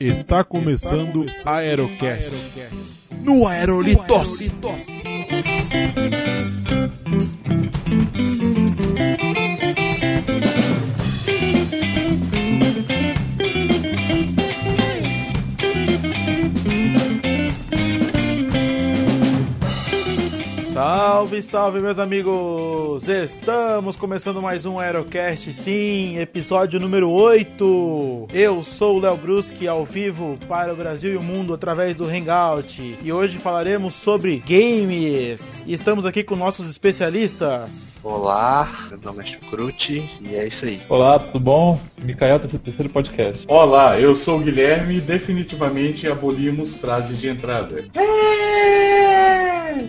Está começando a Aerocast. No Aerolitos. Salve, salve, meus amigos! Estamos começando mais um Aerocast, sim, episódio número 8. Eu sou o Léo Bruschi, ao vivo para o Brasil e o mundo através do Hangout. E hoje falaremos sobre games. E estamos aqui com nossos especialistas. Olá, meu nome é Chucrute e é isso aí. Olá, tudo bom? Micael, terceiro, terceiro podcast. Olá, eu sou o Guilherme e definitivamente abolimos frases de entrada.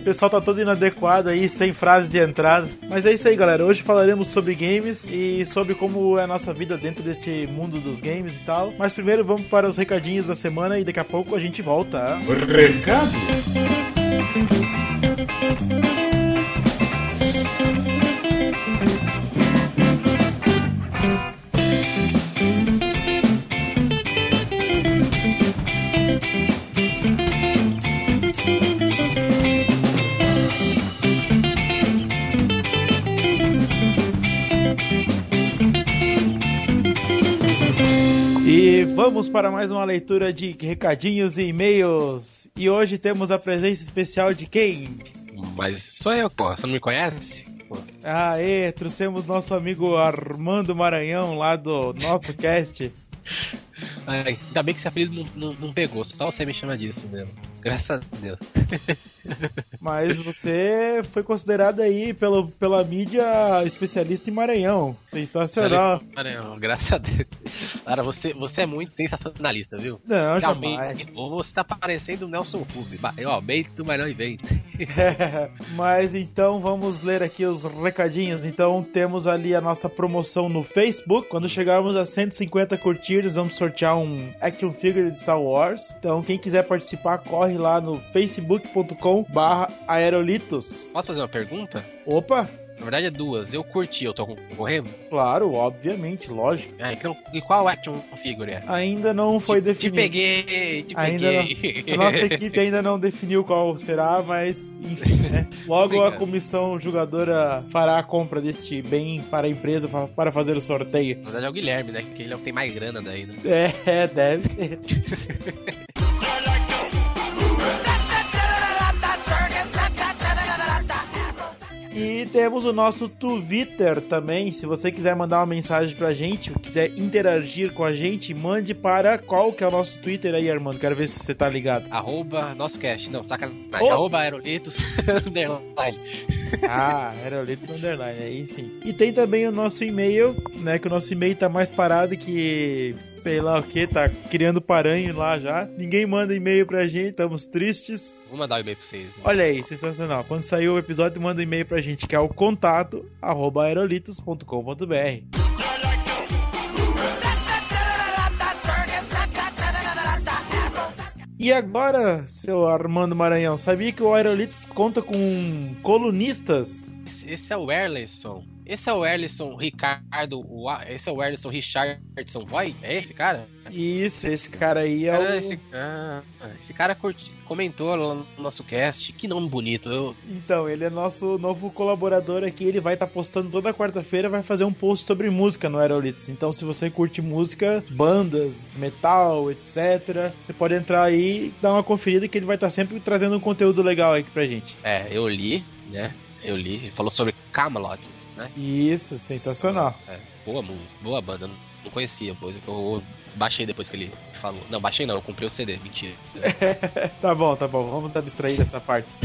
O pessoal tá todo inadequado aí, sem frases de entrada. Mas é isso aí, galera. Hoje falaremos sobre games e sobre como é a nossa vida dentro desse mundo dos games e tal. Mas primeiro vamos para os recadinhos da semana e daqui a pouco a gente volta. Recado? Vamos para mais uma leitura de recadinhos e e-mails. E hoje temos a presença especial de quem? Mas sou eu, pô, você não me conhece? Pô. Aê, trouxemos nosso amigo Armando Maranhão lá do nosso cast. Ai, ainda bem que esse apelido não, não, não pegou, só você me chama disso mesmo. Graças a Deus. Mas você foi considerado aí pelo, pela mídia especialista em Maranhão. Sensacional. Maranhão, graças a Deus. Cara, você, você é muito sensacionalista, viu? Não, Realmente, jamais. ou você tá parecendo o Nelson Rubio. Ba- Ó, bem do melhor evento. Mas então vamos ler aqui os recadinhos. Então temos ali a nossa promoção no Facebook. Quando chegarmos a 150 curtidas, vamos sortear um action figure de Star Wars. Então quem quiser participar, corre lá no facebook.com barra aerolitos. Posso fazer uma pergunta? Opa, Na verdade é duas. Eu curti, eu tô concorrendo? claro, obviamente, lógico. Ah, então, e qual action figure é? Ainda não foi te, definido. Te peguei, te Ainda peguei. A nossa equipe ainda não definiu qual será, mas enfim, né? Logo a comissão jogadora fará a compra deste bem para a empresa para fazer o sorteio. Na verdade é o Guilherme, né? Que ele é o que tem mais grana daí, né? É, deve ser. E temos o nosso Twitter também. Se você quiser mandar uma mensagem pra gente, quiser interagir com a gente, mande para qual que é o nosso Twitter aí, Armando. Quero ver se você tá ligado. Arroba nosso cast. Não, sacanagem. Oh. Arroba aerolitos underline. Ah, Aerolitos Underline, aí sim. E tem também o nosso e-mail, né? Que o nosso e-mail tá mais parado que sei lá o que, tá criando paranho lá já. Ninguém manda e-mail pra gente, estamos tristes. Vou mandar o e-mail pra vocês. né? Olha aí, sensacional. Quando sair o episódio, manda um e-mail pra gente, que é o contato arroba aerolitos.com.br. E agora, seu Armando Maranhão, sabia que o Aerolitos conta com colunistas? Esse, é o Erlisson. Esse é o Erlisson Ricardo. Esse é o Erlisson Richardson Roy? É esse cara? Isso, esse cara aí é o... esse, ah, esse cara curti- comentou lá no nosso cast. Que nome bonito. Eu, Então, ele é nosso novo colaborador aqui. Ele vai estar postando toda quarta-feira, vai fazer um post sobre música no Aerolitos. Então, se você curte música, bandas, metal, etc., você pode entrar aí e dar uma conferida que ele vai estar sempre trazendo um conteúdo legal aqui pra gente. é, eu li, né? Eu li. Ele falou sobre Camelot. Né? Isso, sensacional. É, boa música, boa banda. Não, não conhecia, pois eu baixei depois que ele falou. Não, baixei não, eu comprei o CD, mentira. tá bom, tá bom. Vamos abstrair dessa parte.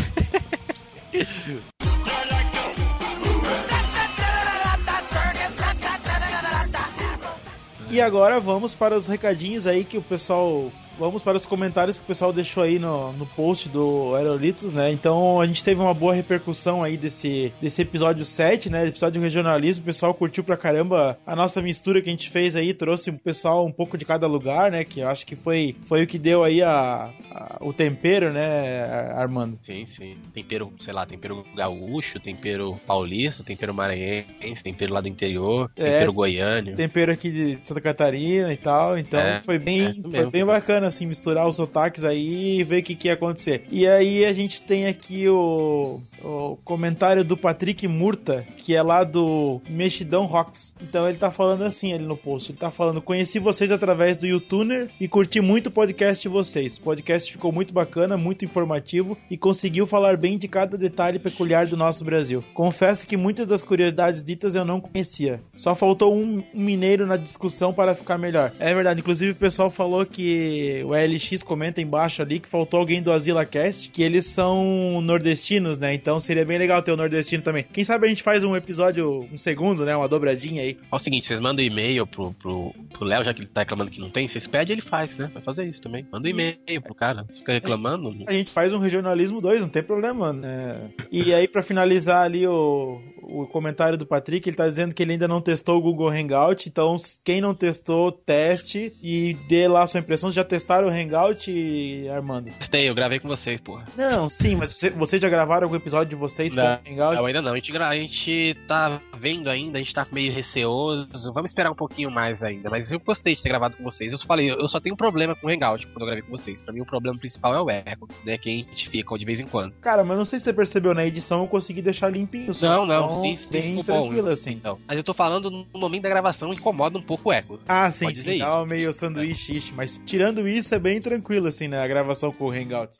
E agora vamos para os recadinhos aí que o pessoal vamos para os comentários que o pessoal deixou aí no, no post do Aerolitos, né? Então a gente teve uma boa repercussão aí desse, desse episódio 7, né? Episódio regionalismo. O pessoal curtiu pra caramba a nossa mistura que a gente fez aí, trouxe o pessoal um pouco de cada lugar, né? Que eu acho que foi, foi o que deu aí a, a o tempero, né, Armando? Sim, sim. Tempero, sei lá, tempero gaúcho, tempero paulista, tempero maranhense, tempero lá do interior, É, tempero goiano. tempero aqui de Santa Catarina e tal. Então É, foi é bem, isso foi mesmo. bem bacana assim misturar os sotaques aí e ver o que, que ia acontecer. E aí a gente tem aqui o, o comentário do Patrick Murta, que é lá do Mexidão Rocks. Então ele tá falando assim ali no post, ele tá falando: "Conheci vocês através do YouTuner e curti muito o podcast de vocês. O podcast ficou muito bacana, muito informativo e conseguiu falar bem de cada detalhe peculiar do nosso Brasil. Confesso que muitas das curiosidades ditas eu não conhecia. Só faltou um, um mineiro na discussão para ficar melhor. É verdade, inclusive o pessoal falou que o LX comenta embaixo ali que faltou alguém do Azila Cast, que eles são nordestinos, né? Então seria bem legal ter o nordestino também. Quem sabe a gente faz um episódio, um segundo, né? Uma dobradinha aí. É o seguinte, vocês mandam e-mail pro, pro, pro Léo, já que ele tá reclamando que não tem, vocês pedem, ele faz, né? Vai fazer isso também. Manda um e-mail pro cara. Fica reclamando. A gente faz um regionalismo 2, não tem problema, né? E aí, pra finalizar ali o, o comentário do Patrick, ele tá dizendo que ele ainda não testou o Google Hangout, então quem não testou, teste e dê lá sua impressão. Já testaram o Hangout, Armando? Gostei, eu gravei com vocês, porra. Não, sim, mas você- vocês já gravaram algum episódio de vocês Não, com o Hangout? Não, ainda não. A gente, a gente tá vendo ainda, a gente tá meio receoso. Vamos esperar um pouquinho mais ainda. Mas eu gostei de ter gravado com vocês. Eu só falei, eu só tenho um problema com o Hangout quando eu gravei com vocês. Pra mim, o problema principal é o eco, né? Que a gente fica de vez em quando. Cara, mas não sei se você percebeu, na edição eu consegui deixar limpinho. Não, não, Então, sim, sim, bem bom. tranquilo assim. Então. Mas eu tô falando no momento da gravação, incomoda um pouco o eco. Ah, sim, Pode sim, dá isso. uma meio sanduíche, mas tirando isso é bem tranquilo assim, né, a gravação com o Hangout.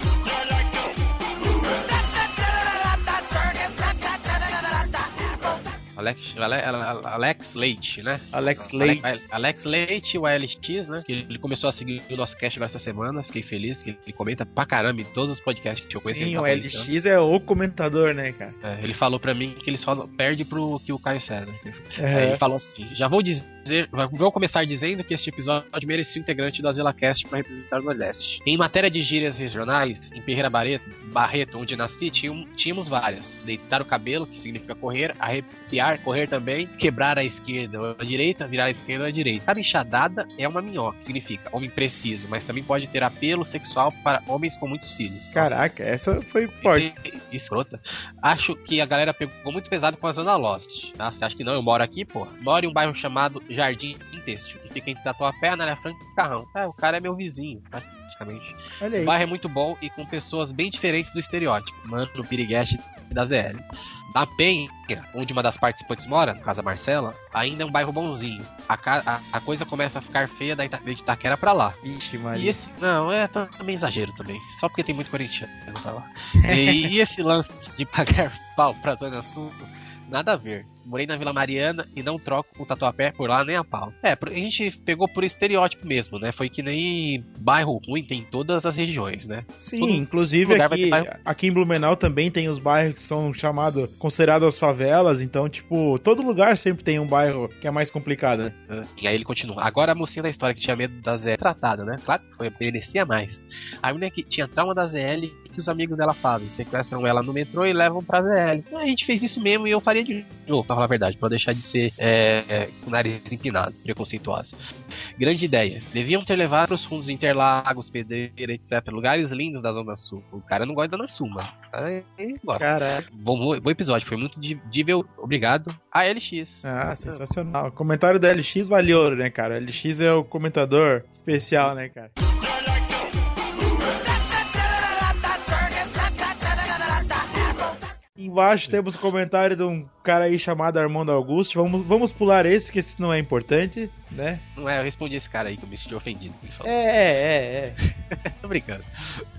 Alex, Ale- Ale- Alex Leite, né? Alex Leite. Ale- Alex Leite, o ALX, né? Que ele começou a seguir o nosso cast agora essa semana. Fiquei feliz que ele comenta pra caramba em todos os podcasts que eu conheço. Sim, tá o comentando. LX é o comentador, né, cara? É, ele falou pra mim que ele só perde pro que o Caio César. É. ele falou assim: já vou dizer, vou começar dizendo que este episódio merecia o integrante do AzilaCast para representar o Nordeste. Em matéria de gírias regionais, em Ferreira Barreto, Barreto onde nasci, tínhamos várias: deitar o cabelo, que significa correr, arrepiar, correr também, quebrar a esquerda ou a direita, virar a esquerda ou a direita. Cada enxadada é uma minhoca, que significa homem preciso, mas também pode ter apelo sexual para homens com muitos filhos. Caraca, essa foi forte. Esse- Escrota. Acho que a galera pegou muito pesado com a Zona Lost. Tá? Você acha que não? Eu moro aqui, pô. Moro em um bairro chamado Jardim Têxtil, que fica entre Tatuapé, Anália Franca e Carrão. É, o cara é meu vizinho, praticamente. Olha O aí. bairro é muito bom e com pessoas bem diferentes do estereótipo. Mano, no Piriguete da ZL. Da Penha, onde uma das participantes mora, no caso a Marcela, ainda é um bairro bonzinho. A, a- a coisa começa a ficar feia da Ita- de Itaquera pra lá. Ixi, E Maria. esse. Não, é também exagero também. Só porque tem muito corintiano pra lá. E, e esse lance de pagar pau pra Zona Sul, nada a ver. Morei na Vila Mariana e não troco o tatuapé por lá nem a pau. É, a gente pegou por estereótipo mesmo, né? Foi que nem bairro ruim tem em todas as regiões, né? Sim, todo inclusive aqui, aqui em Blumenau também tem os bairros que são chamados, considerados as favelas, então, tipo, todo lugar sempre tem um bairro que é mais complicado. né? E aí ele continua. Agora a mocinha da história que tinha medo da ZL tratada, né? Claro que foi, merecia mais. A menina que tinha trauma da ZL que os amigos dela fazem. Sequestram ela no metrô e levam pra ZL. A gente fez isso mesmo e eu faria de novo, pra falar a verdade, pra deixar de ser é, é, com o nariz empinado, preconceituoso. Grande ideia. Deviam ter levado os fundos de Interlagos, Pedreira, etc. Lugares lindos da Zona Sul. O cara não gosta da Zona Sul, mano. Ele gosta. Caraca. Bom, bom episódio, foi muito dível. Obrigado. A LX. Ah, sensacional. O comentário do LX valeu, né, cara? O LX é o comentador especial, né, cara? Embaixo temos o comentário de um cara aí chamado Armando Augusto. Vamos, vamos pular esse, que esse não é importante, né? Não é, eu respondi esse cara aí que eu me senti ofendido. que Ele falou. É, é, é. Tô brincando.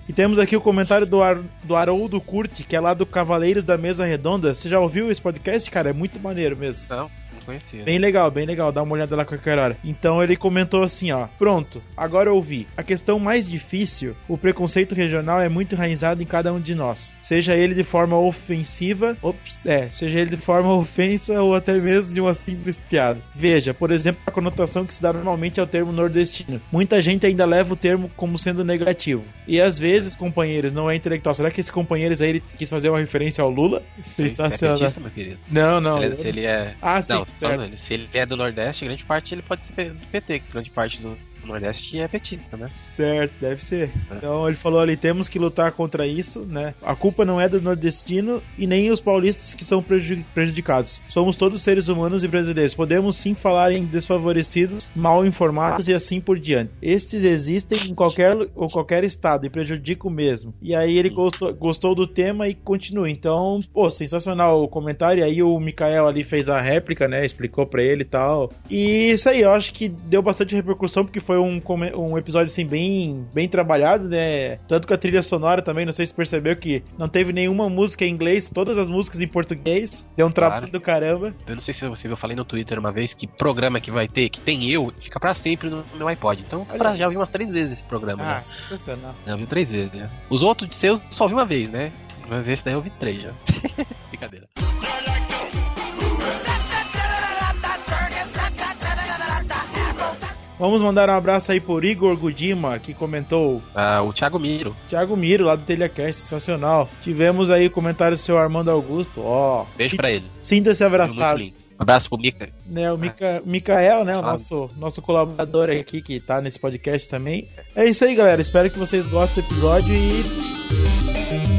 E temos aqui o comentário do, Ar, do Haroldo Curti, que é lá do Cavaleiros da Mesa Redonda. Você já ouviu esse podcast, cara? É muito maneiro mesmo. Não, conhecia. Bem legal, bem legal, dá uma olhada lá qualquer hora. Então ele comentou assim, ó. Pronto, agora eu ouvi. A questão mais difícil, o preconceito regional é muito enraizado em cada um de nós. Seja ele de forma ofensiva, ops, é, seja ele de forma ofensa ou até mesmo de uma simples piada. Veja, por exemplo, a conotação que se dá normalmente ao termo nordestino. Muita gente ainda leva o termo como sendo negativo. E às vezes, companheiros, não é intelectual. Será que esse companheiros aí ele quis fazer uma referência ao Lula? Sensacional. É petista, meu querido. Não, não. Se ele, se ele é. Ah, sim, não, tô falando se ele é do Nordeste, grande parte ele pode ser do PT, grande parte do Nordeste é petista, né? Certo, deve ser. É. Então ele falou ali, temos que lutar contra isso, né? A culpa não é do nordestino e nem os paulistas que são preju- prejudicados. Somos todos seres humanos e brasileiros. Podemos sim falar em desfavorecidos, mal informados e assim por diante. Estes existem em qualquer, ou qualquer estado e prejudicam mesmo. E aí ele gostou, gostou do tema e continua. Então, pô, sensacional o comentário. Aí o Mikael ali fez a réplica, né? Explicou pra ele e tal. E isso aí, eu acho que deu bastante repercussão porque foi um, come- um episódio assim bem, bem trabalhado, né? Tanto com a trilha sonora também, não sei se percebeu que não teve nenhuma música em inglês, todas as músicas em português. Deu um trabalho Claro. do caramba. Eu não sei se você viu, eu falei no Twitter uma vez que programa que vai ter, que tem eu, fica pra sempre no meu iPod. Então, pra, já ouvi umas três vezes esse programa. Ah, já. sensacional. Já ouvi três vezes, já. Os outros seus só ouvi uma vez, né? Mas esse daí eu ouvi três já. Vamos mandar um abraço aí por Igor Gudima, que comentou. Ah, o Thiago Miro. Thiago Miro, lá do Telecast, sensacional. Tivemos aí o comentário do seu Armando Augusto. Ó, Beijo si- pra ele. sinta-se abraçado. Um abraço pro Mika. né, o Mica, Micael, né, o nosso, nosso colaborador aqui que tá nesse podcast também. É isso aí, galera. Espero que vocês gostem do episódio e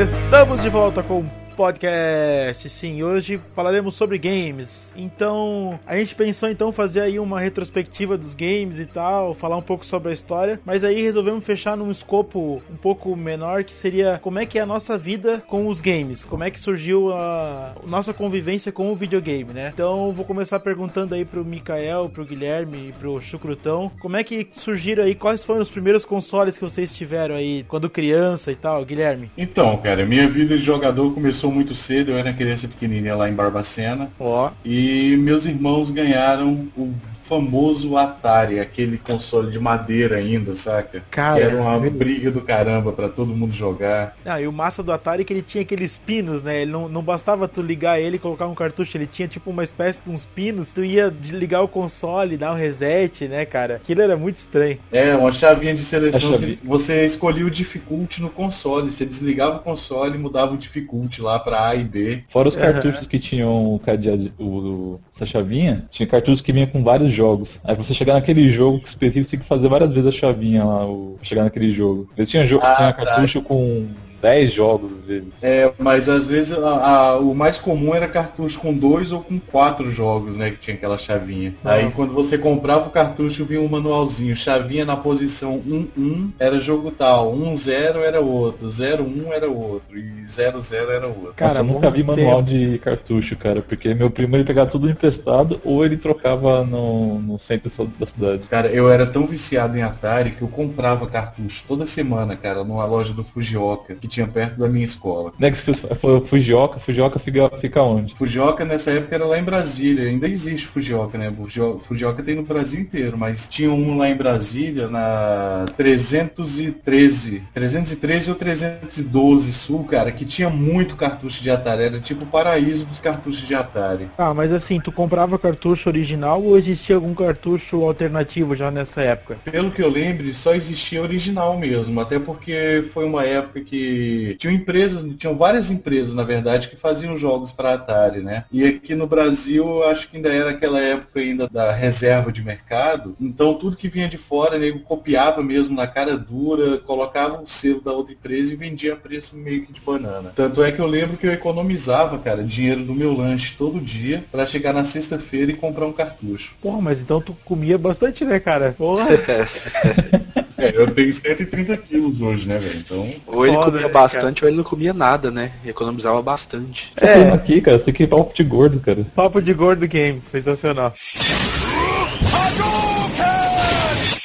estamos de volta com podcast. Sim, hoje falaremos sobre games. Então, a gente pensou então fazer aí uma retrospectiva dos games e tal, falar um pouco sobre a história, mas aí resolvemos fechar num escopo um pouco menor que seria como é que é a nossa vida com os games, como é que surgiu a nossa convivência com o videogame, né? Então, vou começar perguntando aí pro Mikael, pro Guilherme e pro Chucrutão, como é que surgiram aí, quais foram os primeiros consoles que vocês tiveram aí quando criança e tal, Guilherme? Então, cara, minha vida de jogador começou muito cedo. Eu era criança pequenininha lá em Barbacena. Ó, E meus irmãos ganharam o famoso Atari, aquele console de madeira ainda, saca? Cara, Que era uma é briga do caramba pra todo mundo jogar. Ah, e o massa do Atari é que ele tinha aqueles pinos, né? Ele não, não bastava tu ligar ele e colocar um cartucho, ele tinha tipo uma espécie de uns pinos. Tu ia ligar o console, dar um reset, né, cara? Aquilo era muito estranho. É, uma chavinha de seleção. A chave- Você escolhia o difficulty no console. Você desligava o console e mudava o difficulty lá pra A e B. Fora os cartuchos que tinham o cadeado, o, o- essa chavinha, tinha cartuchos que vinha com vários jogos. Aí pra você chegar naquele jogo específico, você tem que fazer várias vezes a chavinha lá, o, chegar naquele jogo. Eles tinham jogo Ah, que tinha tá. cartucho com 10 jogos às vezes. É, mas às vezes a- a- o mais comum era cartucho com dois ou com quatro jogos, né? Que tinha aquela chavinha. Aí Nossa. quando você comprava o cartucho, vinha um manualzinho. Chavinha na posição 1-1 era jogo tal, 1-0 era outro, 0-1 era outro e 0-0 era outro. Cara, Nossa, eu nunca vi manual de cartucho, cara, porque meu primo ele pegava tudo emprestado ou ele trocava no, no centro da cidade. Cara, eu era tão viciado em Atari que eu comprava cartucho toda semana, cara, numa loja do Fujioka, que tinha perto da minha escola. Que você falou Fujioka, Fujioka fica, fica onde? Fujioka nessa época era lá em Brasília, ainda existe Fujioka, né? Fujio- Fujioka tem no Brasil inteiro, mas tinha um lá em Brasília na 313, 313 ou 312 Sul, cara, que tinha muito cartucho de Atari, era tipo o paraíso dos cartuchos de Atari. Ah, mas assim, tu comprava cartucho original ou existia algum cartucho alternativo já nessa época? Pelo que eu lembro, só existia original mesmo, até porque foi uma época que que tinham empresas, tinham várias empresas, na verdade, que faziam jogos para Atari, né? E aqui no Brasil, acho que ainda era aquela época ainda da reserva de mercado, então tudo que vinha de fora, nego copiava mesmo na cara dura, colocava o selo da outra empresa e vendia a preço meio que de banana. Tanto é que eu lembro que eu economizava, cara, dinheiro do meu lanche todo dia para chegar na sexta-feira e comprar um cartucho. Porra, mas então tu comia bastante, né, cara? Porra. É, eu tenho 130 quilos hoje, né, velho? Então. Ou ele Foda, comia né, bastante ou ele não comia nada, né? Economizava bastante. Tá falando aqui, cara, você que é papo de gordo, cara. Papo de gordo games, sensacional.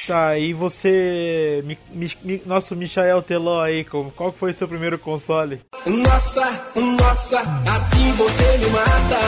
Tá, e você, mi, mi, mi- nosso Michael Teló aí, como- qual foi o seu primeiro console? Nossa, nossa, assim você me mata.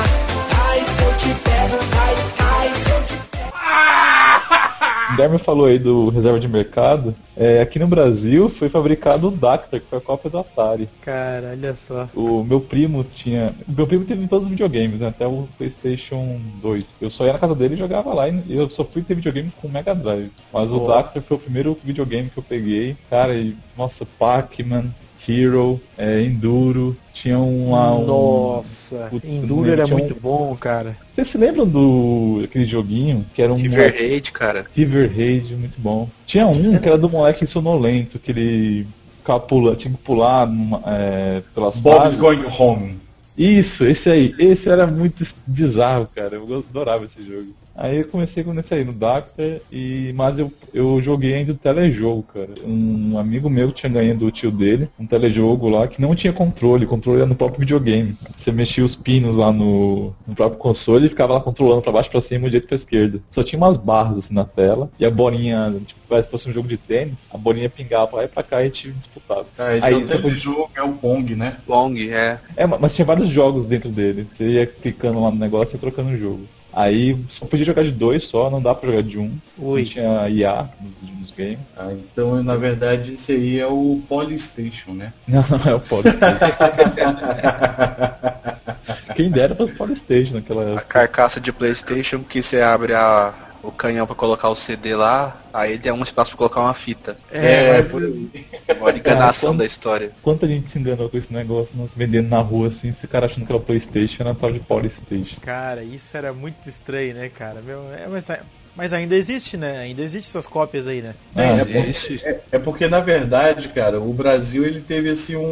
Ai, se eu te pego, ai, ai, se eu te O Dermer falou aí do reserva de mercado. É, aqui no Brasil foi fabricado o Dactar, que foi a cópia do Atari. Cara, olha só. O meu primo tinha. O meu primo teve em todos os videogames, né? Até o PlayStation 2. Eu só ia na casa dele e jogava lá. E eu só fui ter videogame com o Mega Drive. Mas o Boa. Dactar foi o primeiro videogame que eu peguei. Cara, e. Nossa, Pac-Man, Hero, é, Enduro. Tinha um lá. Um... Nossa, Putz, Enduro não era tinha um- muito bom, cara. Vocês se lembram do aquele joguinho que era um River Raid, cara. River Raid, muito bom. Tinha um que era do moleque sonolento, que ele ficava pula, tinha que pular numa, é, pelas Bob's fases. Going Home. Isso, esse aí. Esse era muito bizarro, cara. Eu adorava esse jogo. Aí eu comecei com esse aí, no Dactar, e, mas eu, eu joguei ainda o telejogo, cara. Um amigo meu tinha ganho do tio dele, um telejogo lá que não tinha controle, o controle era no próprio videogame. Você mexia os pinos lá no, no próprio console e ficava lá controlando pra baixo, pra cima, de direito pra esquerda. Só tinha umas barras assim na tela, e a bolinha, tipo, parece que fosse um jogo de tênis, a bolinha pingava pra lá e pra cá e a gente disputava. Ah, esse Aí é o podia- telejogo, é o Pong, né? Long, é. é, ma- mas tinha vários jogos dentro dele. Você ia clicando lá no negócio e trocando o jogo. Aí só podia jogar de dois só, não dá pra jogar de um. Ui. Não tinha IA nos, nos games. Ah, então, na verdade, é o Polystation, né? Não, não é o Polystation. Quem dera pras Polystation naquela A carcaça de Playstation que você abre a, o canhão pra colocar o CD lá, aí ele tem um espaço pra colocar uma fita. É, mas Maior enganação da história. Quanta gente se enganou com esse negócio, nós vendendo na rua assim, esse cara achando que era Playstation, era tal de Polystation. Cara, isso era muito estranho, né, cara? Meu, é, mas, mas ainda existe, né? Ainda existem essas cópias aí, né? Ah, Existe. É, é porque, na verdade, cara, o Brasil ele teve assim um.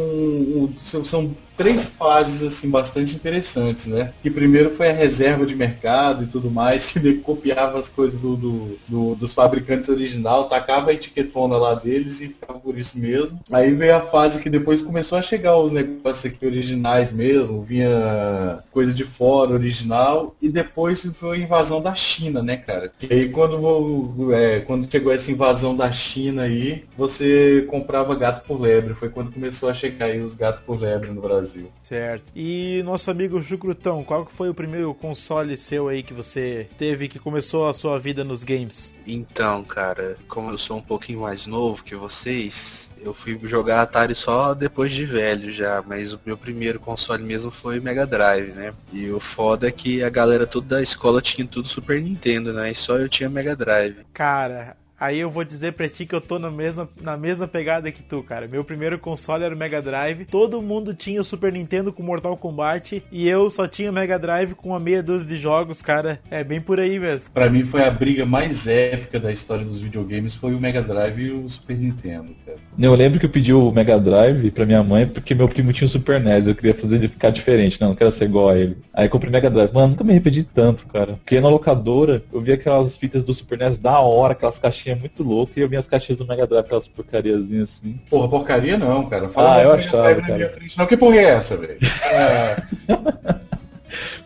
um- são- são três fases assim bastante interessantes, né? Que primeiro foi a reserva de mercado e tudo mais, que copiava as coisas do, do- do- dos fabricantes original, tacava a etiquetona lá deles e ficava por isso mesmo. Aí veio a fase que depois começou a chegar os negócios aqui originais mesmo, vinha coisa de fora original, e depois foi a invasão da China, né, cara? E aí quando, é, quando chegou essa invasão da China aí, você comprava gato por lebre. Foi quando começou a chegar aí os gatos por lebre no Brasil. Certo. E nosso amigo Chucrutão, qual foi o primeiro console seu aí que você teve que começou a sua vida nos games? Então, cara, como eu sou um pouquinho mais novo que vocês, eu fui jogar Atari só depois de velho já, mas o meu primeiro console mesmo foi Mega Drive, né? E o foda é que a galera toda da escola tinha tudo Super Nintendo, né? E só eu tinha Mega Drive. Cara, aí eu vou dizer pra ti que eu tô na mesma, na mesma pegada que tu, cara. Meu primeiro console era o Mega Drive. Todo mundo tinha o Super Nintendo com Mortal Kombat e eu só tinha o Mega Drive com uma meia dúzia de jogos, cara. É bem por aí mesmo. Pra mim foi a briga mais épica da história dos videogames, foi o Mega Drive e o Super Nintendo, cara. Eu lembro que eu pedi o Mega Drive pra minha mãe porque meu primo tinha o Super NES. Eu queria fazer ele ficar diferente, não, não quero ser igual a ele. Aí comprei Mega Drive. Mano, nunca me arrependi tanto, cara. Porque na locadora eu via aquelas fitas do Super NES da hora, aquelas caixinhas muito loucas, e eu via as caixinhas do Mega Drive, aquelas porcariazinhas assim. Porra, porcaria não, cara. Ah, mal eu achava, cara. minha frente, não. Que porra é essa, velho? É,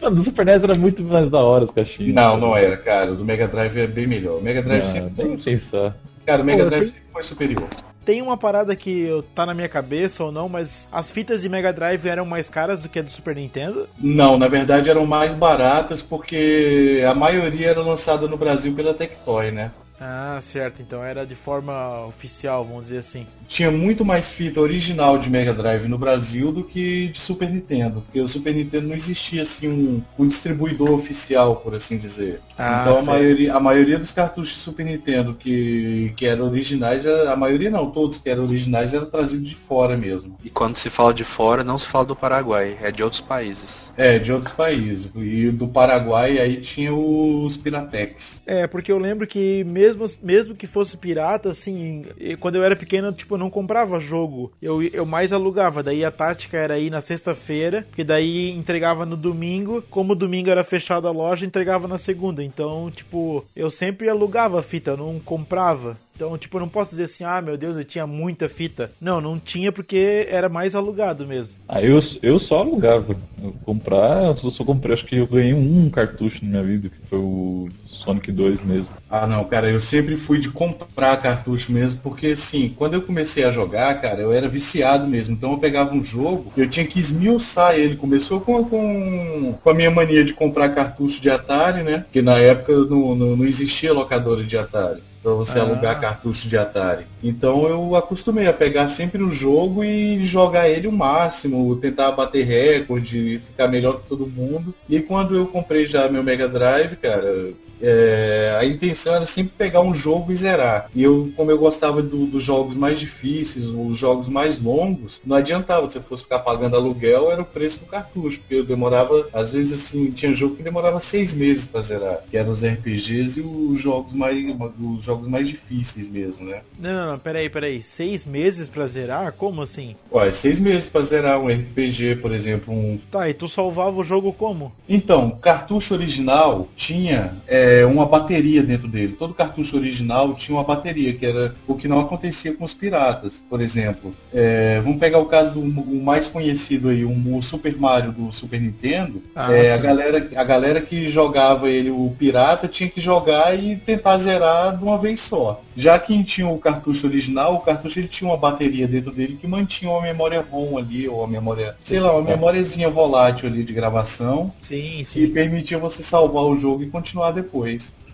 Mano, do Super NES era muito mais da hora as caixinhas. não, não era, cara. O do Mega Drive é bem melhor. O Mega Drive Não, sempre nem foi. pensar. Cara, o Mega Pô, Drive tem- sempre foi superior. Tem uma parada que tá na minha cabeça ou não, mas as fitas de Mega Drive eram mais caras do que a do Super Nintendo? Não, na verdade eram mais baratas porque a maioria era lançada no Brasil pela Tectoy, né? Ah, certo. Então era de forma oficial, vamos dizer assim. Tinha muito mais fita original de Mega Drive no Brasil do que de Super Nintendo, porque o Super Nintendo não existia assim um, um distribuidor oficial, por assim dizer. Ah, então a maioria, a maioria dos cartuchos de Super Nintendo que, que eram originais, era- a maioria não, todos que eram originais eram trazidos de fora mesmo. E quando se fala de fora, não se fala do Paraguai, é de outros países. É, de outros países. E do Paraguai aí tinha os Piratex. É, porque eu lembro que mesmo, mesmo que fosse pirata, assim, quando eu era pequeno, tipo, eu não comprava jogo. Eu, eu mais alugava. Daí a tática era ir na sexta-feira, porque daí entregava no domingo. Como domingo era fechado a loja, entregava na segunda. Então, tipo, eu sempre alugava a fita, não comprava. Então, tipo, eu não posso dizer assim, ah, meu Deus, eu tinha muita fita. Não, não tinha porque era mais alugado mesmo. Ah, eu, eu só alugava. Eu comprar, eu só comprei, acho que eu ganhei um cartucho na minha vida, que foi o Sonic 2 mesmo. Ah, não, cara, eu sempre fui de comprar cartucho mesmo, porque assim, quando eu comecei a jogar, cara, eu era viciado mesmo. Então eu pegava um jogo, eu tinha que esmiuçar ele. Começou com, com, com a minha mania de comprar cartucho de Atari, né? Porque na época não, não, não existia locadora de Atari. Pra você Ah. alugar cartucho de Atari. Então eu acostumei a pegar sempre o jogo e jogar ele o máximo, tentar bater recorde, ficar melhor que todo mundo. E quando eu comprei já meu Mega Drive, cara, é, a intenção era sempre pegar um jogo e zerar. E eu, como eu gostava do- dos jogos mais difíceis, os jogos mais longos, não adiantava. Se eu fosse ficar pagando aluguel, era o preço do cartucho. Porque eu demorava, às vezes assim, tinha jogo que demorava seis meses pra zerar. Que eram os RPGs e os jogos mais, os jogos mais difíceis mesmo, né? Não, não, não, peraí, peraí. Seis meses pra zerar? Como assim? Olha, seis meses pra zerar um RPG, por exemplo, um Tá, e tu salvava o jogo como? Então, cartucho original tinha é, uma bateria dentro dele. Todo cartucho original tinha uma bateria, que era o que não acontecia com os piratas. Por exemplo, é, vamos pegar o caso do o mais conhecido aí, o, o Super Mario do Super Nintendo. Ah, É, a, sim. galera, a galera que jogava ele, o pirata, tinha que jogar e tentar zerar de uma vez só. Já quem tinha o cartucho original, o cartucho ele tinha uma bateria dentro dele que mantinha uma memória ROM ali, ou uma memória, sei lá, uma memóriazinha volátil ali de gravação Sim, e permitia você salvar o jogo e continuar depois.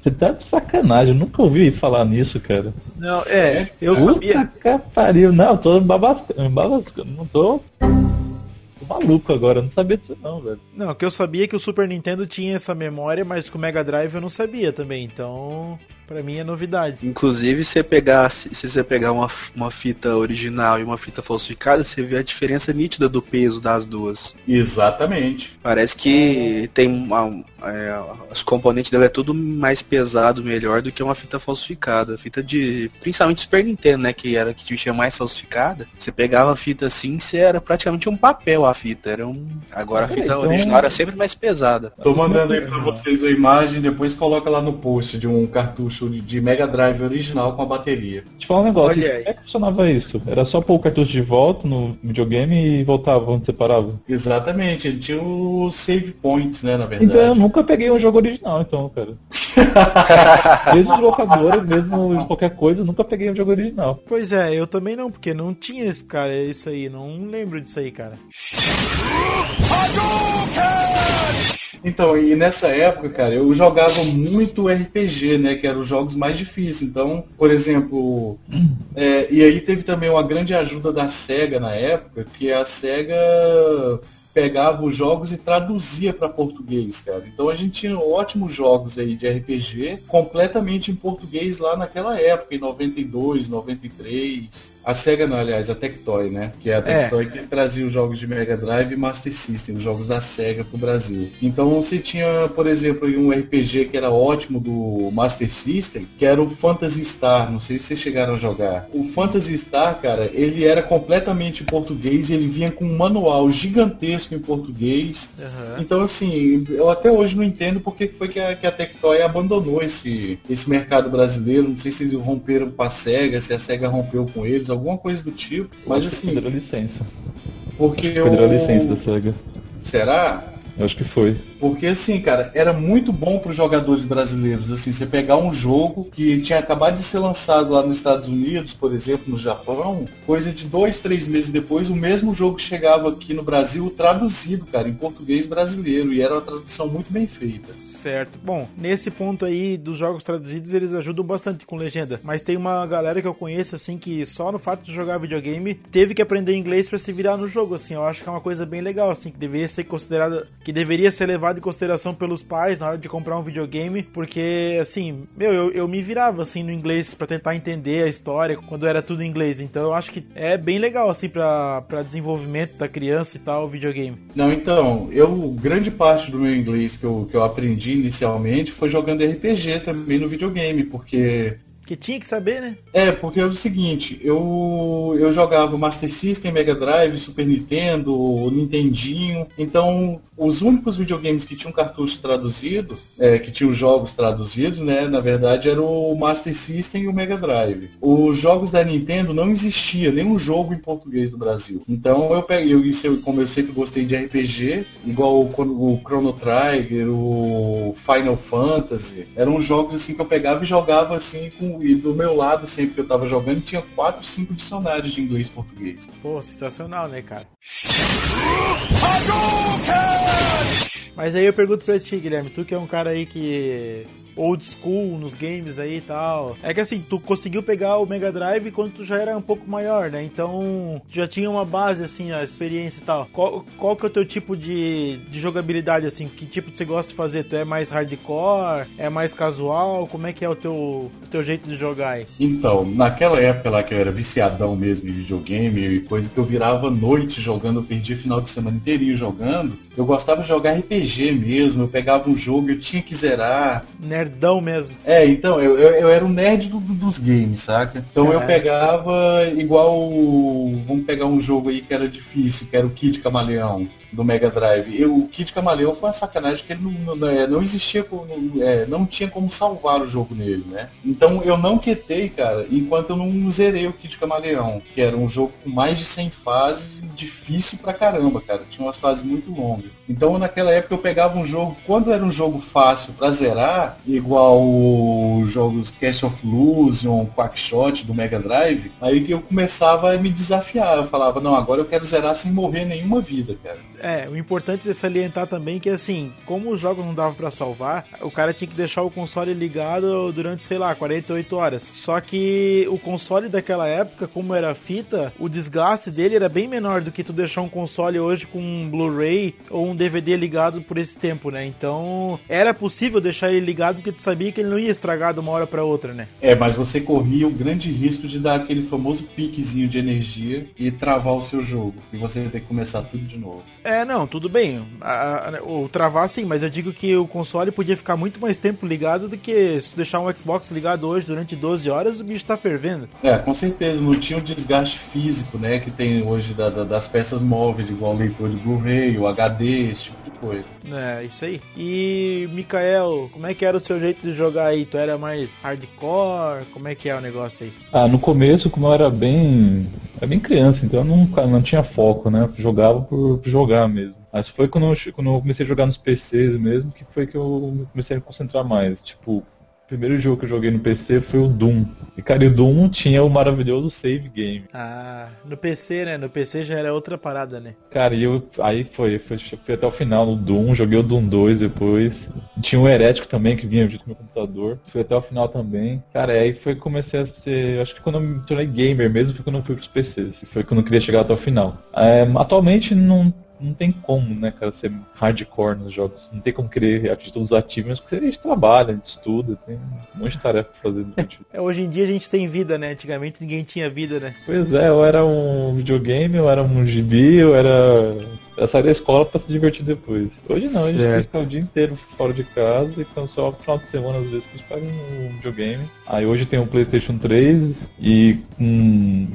Você tá de sacanagem, eu nunca ouvi falar nisso, cara. Não, é, eu Puta sabia. que pariu. Não, eu tô babascando, babascando, não tô... tô maluco agora, eu não sabia disso não, velho. Não, que eu sabia é que o Super Nintendo tinha essa memória, mas com o Mega Drive eu não sabia também. Então, pra mim é novidade. Inclusive, se você pegar, se você pegar uma, uma fita original e uma fita falsificada, você vê a diferença nítida do peso das duas. Exatamente. Parece que tem uma, é, os componentes dela é tudo mais pesado, melhor do que uma fita falsificada. Fita de. Principalmente Super Nintendo, né? Que era que tinha mais falsificada. Você pegava a fita assim, você era praticamente um papel a fita. Era um. Agora a fita então- original era sempre mais pesada. Tô mandando aí pra vocês a imagem, depois coloca lá no post de um cartucho de Mega Drive original com a bateria. Deixa eu falar um negócio, Olha aí. como é que funcionava isso? Era só pôr o cartucho de volta no videogame e voltava onde você parava? Exatamente, ele tinha os save points, né, na verdade. Então eu nunca peguei um jogo original, então, cara. mesmo de locadora, mesmo qualquer coisa, eu nunca peguei um jogo original. Pois é, eu também não, porque não tinha esse cara, isso aí, não lembro disso aí, cara. Então, e nessa época, cara, eu jogava muito RPG, né? Que eram os jogos mais difíceis. Então, por exemplo. é, e aí teve também uma grande ajuda da SEGA na época, que a SEGA pegava os jogos e traduzia para português, cara. Então a gente tinha ótimos jogos aí de RPG completamente em português lá naquela época, em 92, 93. A SEGA não, aliás, a Tectoy, né? Que é a Tectoy que trazia os jogos de Mega Drive e Master System, os jogos da SEGA pro Brasil. Então você tinha, por exemplo, um RPG que era ótimo do Master System, que era o Phantasy Star. Não sei se vocês chegaram a jogar. O Phantasy Star, cara, ele era completamente em português, ele vinha com um manual gigantesco em português. Aham. Então, assim, eu até hoje não entendo porque que foi que a, que a Tectoy abandonou esse, esse mercado brasileiro. Não sei se eles romperam com a SEGA, se a SEGA rompeu com eles, alguma coisa do tipo. Mas Acho que assim, Pediram licença. porque Pediram eu... licença da SEGA. Será? Eu acho que foi. Porque assim, cara, era muito bom para os jogadores brasileiros, assim, você pegar um jogo que tinha acabado de ser lançado lá nos Estados Unidos, por exemplo, no Japão, coisa de dois, três meses depois, o mesmo jogo chegava aqui no Brasil traduzido, cara, em português brasileiro, e era uma tradução muito bem feita. Certo. Bom, nesse ponto aí dos jogos traduzidos, eles ajudam bastante com legenda. Mas tem uma galera que eu conheço, assim, que só no fato de jogar videogame teve que aprender inglês para se virar no jogo, assim. Eu acho que é uma coisa bem legal, assim, que deveria ser considerada, que deveria ser levada em consideração pelos pais na hora de comprar um videogame, porque, assim, meu, eu, eu me virava, assim, no inglês para tentar entender a história quando era tudo em inglês. Então eu acho que é bem legal, assim, pra desenvolvimento da criança e tal, o videogame. Não, então, eu, grande parte do meu inglês que eu, que eu aprendi inicialmente foi jogando RPG também no videogame, porque Que tinha que saber, né? É, porque é o seguinte, eu, eu jogava Master System, Mega Drive, Super Nintendo, Nintendinho, então os únicos videogames que tinham cartuchos traduzidos, é, que tinham jogos traduzidos, né, na verdade era o Master System e o Mega Drive. Os jogos da Nintendo não existia nenhum jogo em português do Brasil. Então eu peguei, eu, eu, como eu sempre gostei de RPG, igual o, o Chrono Trigger, o Final Fantasy, eram jogos assim que eu pegava e jogava assim com e do meu lado sempre que eu tava jogando tinha quatro, cinco dicionários de inglês e português. Pô, sensacional, né, cara? Mas aí eu pergunto pra ti, Guilherme, tu que é um cara aí que old school nos games aí e tal. É que assim, tu conseguiu pegar o Mega Drive quando tu já era um pouco maior, né? Então, tu já tinha uma base, assim, a experiência e tal. Qual, qual que é o teu tipo de, de jogabilidade, assim? Que tipo você gosta de fazer? Tu é mais hardcore? É mais casual? Como é que é o teu, o teu jeito de jogar aí? Então, naquela época lá que eu era viciadão mesmo em videogame e coisa que eu virava noite jogando, eu perdia final de semana inteirinho jogando, eu gostava de jogar RPG mesmo, eu pegava um jogo, eu tinha que zerar. Nerdão mesmo. É, então, eu, eu, eu era um nerd do- do- dos games, saca? Então eu É. pegava igual. Vamos pegar um jogo aí que era difícil, que era o Kid Camaleão do Mega Drive. Eu, o Kid Camaleão foi uma sacanagem que ele não, não, é, não existia, como- não, é, não tinha como salvar o jogo nele, né? Então eu não quetei, cara, enquanto eu não zerei o Kid Camaleão, que era um jogo com mais de 100 fases, difícil pra caramba, cara. Tinha umas fases muito longas. Então naquela época eu pegava um jogo, quando era um jogo fácil pra zerar, igual os jogos Cast of Illusion, Quackshot do Mega Drive, aí que eu começava a me desafiar. Eu falava, não, agora eu quero zerar sem morrer nenhuma vida, cara. É, o importante é salientar também que assim, como os jogos não davam pra salvar, o cara tinha que deixar o console ligado durante, sei lá, 48 horas. Só que o console daquela época, como era fita, o desgaste dele era bem menor do que tu deixar um console hoje com um Blu-ray ou um DVD ligado por esse tempo, né? Então, era possível deixar ele ligado porque tu sabia que ele não ia estragar de uma hora pra outra, né? É, mas você corria o grande risco de dar aquele famoso piquezinho de energia e travar o seu jogo. E você ter que começar tudo de novo. É, não, tudo bem. A- a- o travar sim, mas eu digo que o console podia ficar muito mais tempo ligado do que se tu deixar um Xbox ligado hoje durante 12 horas, o bicho tá fervendo. É, com certeza, não tinha o desgaste físico, né, que tem hoje da- da- das peças móveis, igual o leitor de Blu-ray, o HD, esse tipo de coisa. É, isso aí. E, Mikael, como é que era o seu jeito de jogar aí? Tu era mais hardcore? Como é que é o negócio aí? Ah, no começo, como eu era bem. Era bem criança, então eu nunca não tinha foco, né? Eu jogava por, por jogar mesmo. Mas foi quando eu, quando eu comecei a jogar nos PCs mesmo que foi que eu comecei a me concentrar mais. Tipo, primeiro jogo que eu joguei no PC foi o Doom. E cara, e o Doom tinha o maravilhoso save game. Ah, no PC, né? No PC já era outra parada, né? Cara, e eu aí foi, foi, fui até o final no Doom, joguei o Doom 2 depois. Tinha o Herético também que vinha junto com o meu computador. Fui até o final também. Cara, aí foi que comecei a ser. Acho que quando eu me tornei gamer mesmo foi quando eu fui pros PCs. Foi quando eu queria chegar até o final. É, atualmente não. Não tem como, né, cara, ser hardcore nos jogos. Não tem como querer atingir todos os achievements, porque a gente trabalha, a gente estuda, tem um monte de tarefa pra fazer É, hoje em dia a gente tem vida, né? Antigamente ninguém tinha vida, né? Pois é, ou era um videogame, ou era um gibi, ou era. Eu sair da escola pra se divertir depois. Hoje não, a gente Certo. fica o dia inteiro fora de casa e quando só no final de semana, às vezes, que a gente pega um videogame. Aí hoje tem um PlayStation 3 e com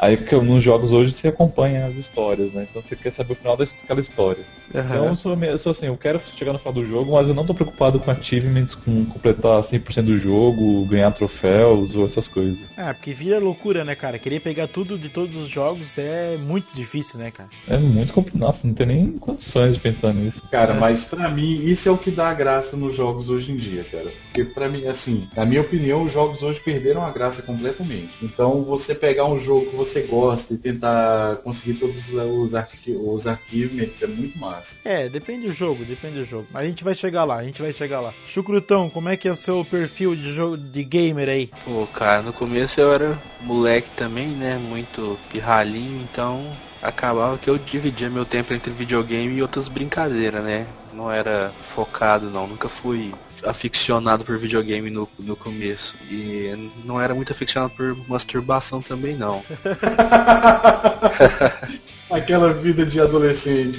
Aí que nos jogos hoje você acompanha as histórias, né? Então você quer saber o final daquela história. Então eu sou, eu sou assim, eu quero chegar no final do jogo, mas eu não tô preocupado com achievements, com completar 100% do jogo, ganhar troféus ou essas coisas. Ah, porque vira loucura, né, cara? Querer pegar tudo de todos os jogos é muito difícil, né, cara? É muito complicado. Nossa, não tem nem condições de pensar nisso. Cara, mas pra mim isso é o que dá graça nos jogos hoje em dia, cara. Porque pra mim, assim, na minha opinião, os jogos hoje perderam a graça completamente. Então você pegar um jogo que você gosta e tentar conseguir todos os, arqui os achievements é muito massa. É, depende do jogo, depende do jogo. Mas a gente vai chegar lá, a gente vai chegar lá. Chucrutão, como é que é o seu perfil de jogo de gamer aí? Pô, cara, no começo eu era moleque também, né? Muito pirralhinho, então acabava que eu dividia meu tempo entre videogame e outras brincadeiras, né? Não era focado não, nunca fui aficionado por videogame no, no começo. E não era muito aficionado por masturbação também não. Aquela vida de adolescente.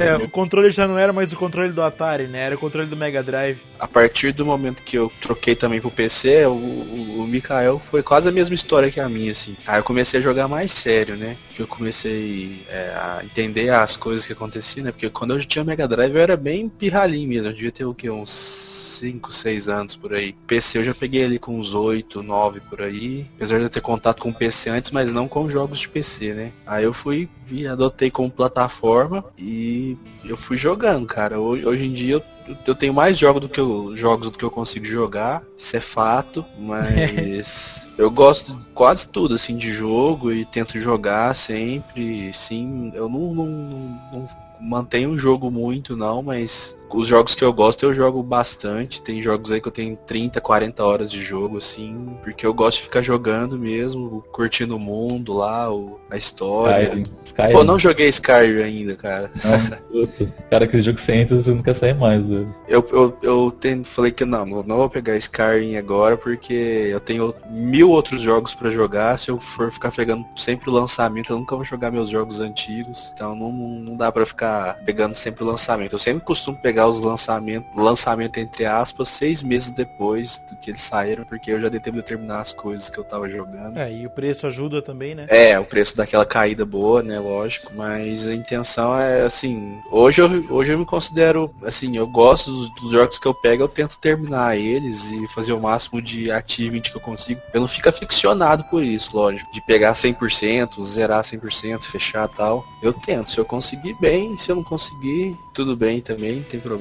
É, o controle já não era mais o controle do Atari, né? Era o controle do Mega Drive. A partir do momento que eu troquei também pro PC, o, o, o Mikael foi quase a mesma história que a minha, assim. Aí eu comecei a jogar mais sério, né? Que eu comecei é, a entender as coisas que aconteciam, né? Porque quando eu tinha Mega Drive eu era bem pirralhinho mesmo. Eu devia ter o quê? Uns 5, 6 anos por aí. PC eu já peguei ali com uns 8, 9 por aí. Apesar de eu ter contato com o PC antes, mas não com jogos de PC, né? Aí eu fui e adotei como plataforma e eu fui jogando, cara. Hoje, hoje em dia eu, eu tenho mais jogos do que eu, jogos do que eu consigo jogar, isso é fato, mas eu gosto de quase tudo assim de jogo e tento jogar sempre. Sim, eu não, não, não, não mantenho o jogo muito não, mas os jogos que eu gosto eu jogo bastante. Tem jogos aí que eu tenho 30, 40 horas de jogo, assim, porque eu gosto de ficar jogando mesmo, curtindo o mundo lá, o, a história. Skyrim. Skyrim. Pô, não joguei Skyrim ainda, cara. Não. Cara, aquele jogo que você entra, você não quer sair mais, velho. Eu, eu, eu tento, falei que não, não vou pegar Skyrim agora porque eu tenho mil outros jogos pra jogar. Se eu for ficar pegando sempre o lançamento, eu nunca vou jogar meus jogos antigos. Então não, não dá pra ficar pegando sempre o lançamento. Eu sempre costumo pegar os lançamentos, lançamento entre aspas, seis meses depois do que eles saíram, porque eu já dei tempo de terminar as coisas que eu tava jogando. É, e o preço ajuda também, né? É, o preço daquela caída boa, né, lógico, mas a intenção é assim, hoje eu, hoje eu me considero, assim, eu gosto dos, dos jogos que eu pego, eu tento terminar eles e fazer o máximo de achievement que eu consigo. Eu não fico aficionado por isso, lógico, de pegar 100%, zerar 100%, fechar tal. Eu tento, se eu conseguir bem, se eu não conseguir, tudo bem também, tem problema,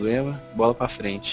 bola pra frente.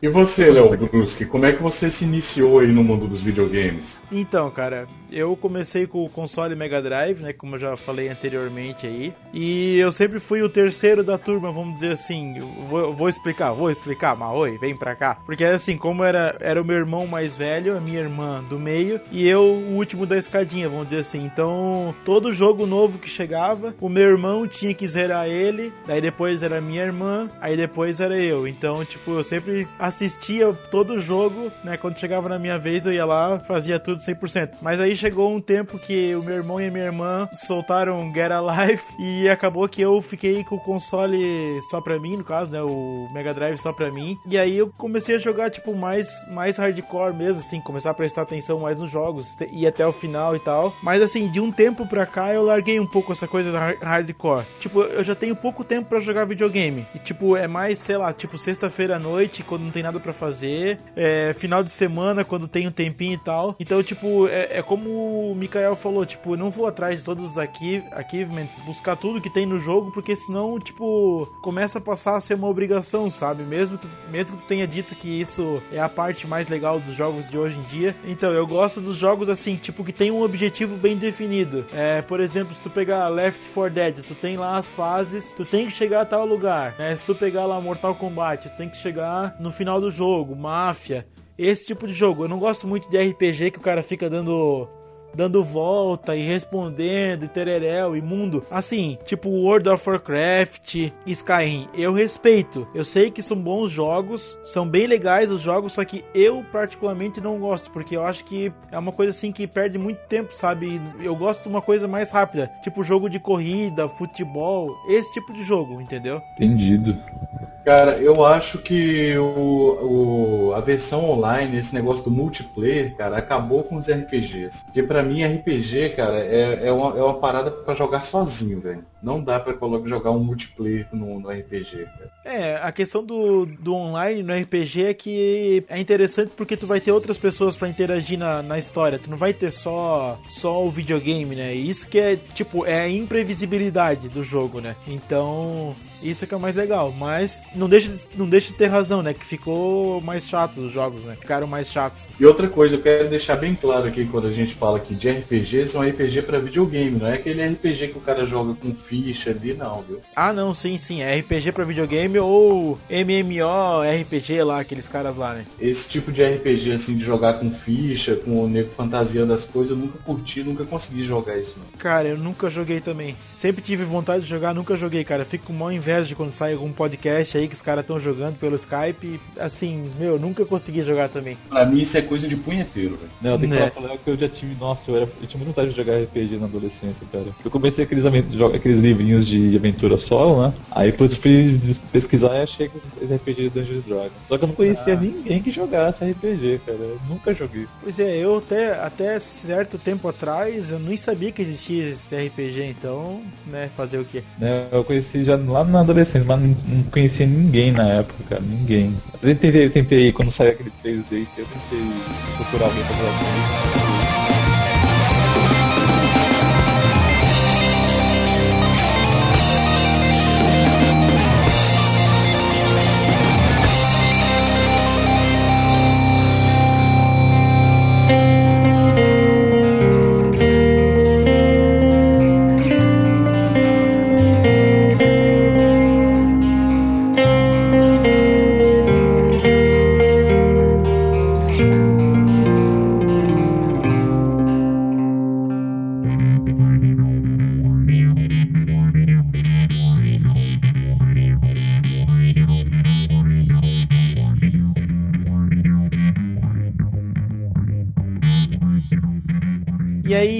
E você, Léo Bruschi, como é que você se iniciou aí no mundo dos videogames? Então, cara, eu comecei com o console Mega Drive, né, como eu já falei anteriormente aí, e eu sempre fui o terceiro da turma, vamos dizer assim. Vou, vou explicar, vou explicar, Maoi, vem pra cá. Porque assim, como era, era o meu irmão mais velho, a minha irmã do meio, e eu o último da escadinha, vamos dizer assim. Então, todo jogo novo que chegava, o meu irmão tinha que zerar ele, daí depois era minha irmã, aí depois era eu. Então, tipo, eu sempre assistia todo o jogo, né, quando chegava na minha vez, eu ia lá, fazia tudo 100%. Mas aí chegou um tempo que o meu irmão e a minha irmã soltaram Get Alive e acabou que eu fiquei com o console só pra mim, no caso, né, o Mega Drive só pra mim. E aí eu comecei a jogar tipo mais mais hardcore mesmo, assim, começar a prestar atenção mais nos jogos, ir até o final e tal. Mas assim, de um tempo pra cá eu larguei um pouco essa coisa da har- hardcore. Tipo, eu já tenho pouco tempo pra jogar videogame. E tipo, é mais, sei lá, tipo sexta-feira à noite, quando não tem nada pra fazer, é, final de semana, quando tem um tempinho e tal. Então, tipo, é, é como o Mikael falou, tipo, não vou atrás de todos os arquiv achievements, buscar tudo que tem no jogo, porque senão, tipo, começa a passar a ser uma obrigação, sabe? Mesmo que, mesmo que tu tenha dito que isso é a parte mais legal dos jogos de hoje em dia. Então, eu gosto dos jogos assim, tipo, que tem um objetivo bem definido. É, por exemplo, se tu pegar Left 4 Dead, tu tem lá as fases, tu tem que chegar a tal lugar. né? Se tu pegar lá Mortal Kombat, tu tem que chegar no final do jogo, Máfia. Esse tipo de jogo. Eu não gosto muito de RPG que o cara fica dando dando volta e respondendo e tereréu e mundo. Assim, tipo World of Warcraft, Skyrim. Eu respeito. Eu sei que são bons jogos, são bem legais os jogos, só que eu particularmente não gosto, porque eu acho que é uma coisa assim que perde muito tempo, sabe? Eu gosto de uma coisa mais rápida, tipo jogo de corrida, futebol, esse tipo de jogo, entendeu? Entendido. Cara, eu acho que o, o, a versão online, esse negócio do multiplayer, cara, acabou com os RPGs. Porque pra mim, RPG, cara, é, é, uma, é uma parada pra jogar sozinho, velho. Não dá pra jogar um multiplayer no, no RPG, cara. É, a questão do, do online no RPG é que é interessante porque tu vai ter outras pessoas para interagir na, na história. Tu não vai ter só, só o videogame, né? Isso que é, tipo, é a imprevisibilidade do jogo, né? Então, isso é que é o mais legal. Mas não deixa, não deixa de ter razão, né? Que ficou mais chato os jogos, né? Ficaram mais chatos. E outra coisa, eu quero deixar bem claro aqui quando a gente fala aqui de RPG, são RPG para videogame, não é aquele RPG que o cara joga com ficha ali, não, viu? Ah, não, sim, sim. É RPG para videogame ou MMO, RPG lá, aqueles caras lá, né? Esse tipo de RPG, assim, de jogar com ficha, com o nego fantasiando as coisas, eu nunca curti, nunca consegui jogar isso. Não. Cara, eu nunca joguei também. Sempre tive vontade de jogar, nunca joguei, cara. Fico com maior inveja de quando sai algum podcast aí que os caras estão jogando pelo Skype. Assim, meu, nunca consegui jogar também. Pra mim isso é coisa de punheteiro, velho. Não, eu tenho que né? falar que eu já tive. Nossa, eu, era, eu tinha muita vontade de jogar RPG na adolescência, cara. Eu comecei aqueles, aqueles livrinhos de aventura solo, né? Aí depois eu fui pesquisar e achei que esse RPG de Dungeons Dragons. Só que eu não conhecia ah. ninguém que jogasse RPG, cara. Eu nunca joguei. Pois é, eu até, até certo tempo atrás eu nem sabia que existia esse RPG, então, né, fazer o quê? É, eu conheci já lá na adolescência, mas não conhecia ninguém na época, ninguém. Eu tentei, eu tentei quando saiu aquele 3D, eu tentei procurar alguém pra falar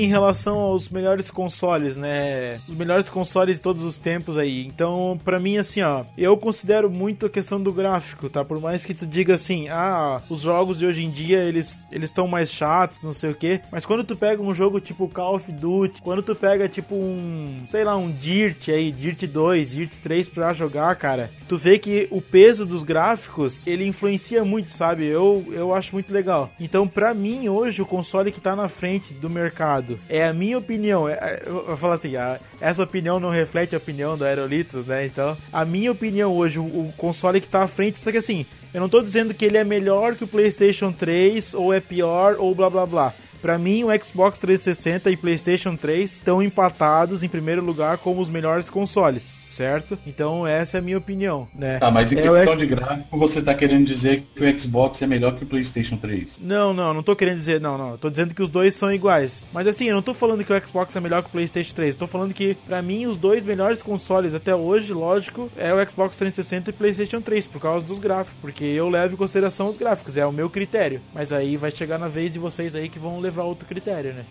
em relação aos melhores consoles, né? Os melhores consoles de todos os tempos aí. Então, para mim, assim, ó, eu considero muito a questão do gráfico, tá? Por mais que tu diga assim, ah, os jogos de hoje em dia eles eles estão mais chatos, não sei o que. Mas quando tu pega um jogo tipo Call of Duty, quando tu pega tipo um, sei lá, um Dirt aí, Dirt 2, Dirt 3 pra jogar, cara, tu vê que o peso dos gráficos ele influencia muito, sabe? Eu, eu acho muito legal. Então, pra mim, hoje, o console que tá na frente do mercado é a minha opinião. É, é, eu vou falar assim, a, essa opinião não reflete a opinião do Aerolitos, né? Então, a minha opinião hoje, o, o console que tá à frente, só que assim, eu não tô dizendo que ele é melhor que o PlayStation 3 ou é pior ou blá blá blá. Para mim, o Xbox 360 e PlayStation 3 estão empatados em primeiro lugar como os melhores consoles certo? Então essa é a minha opinião, né? Tá, mas em é questão de gráfico, você tá querendo dizer que o Xbox é melhor que o PlayStation 3? Não, não, não tô querendo dizer, não, não. tô dizendo que os dois são iguais. Mas assim, eu não tô falando que o Xbox é melhor que o PlayStation 3. tô falando que, para mim, os dois melhores consoles até hoje, lógico, é o Xbox 360 e PlayStation 3, por causa dos gráficos. Porque eu levo em consideração os gráficos, é o meu critério. Mas aí vai chegar na vez de vocês aí que vão levar outro critério, né?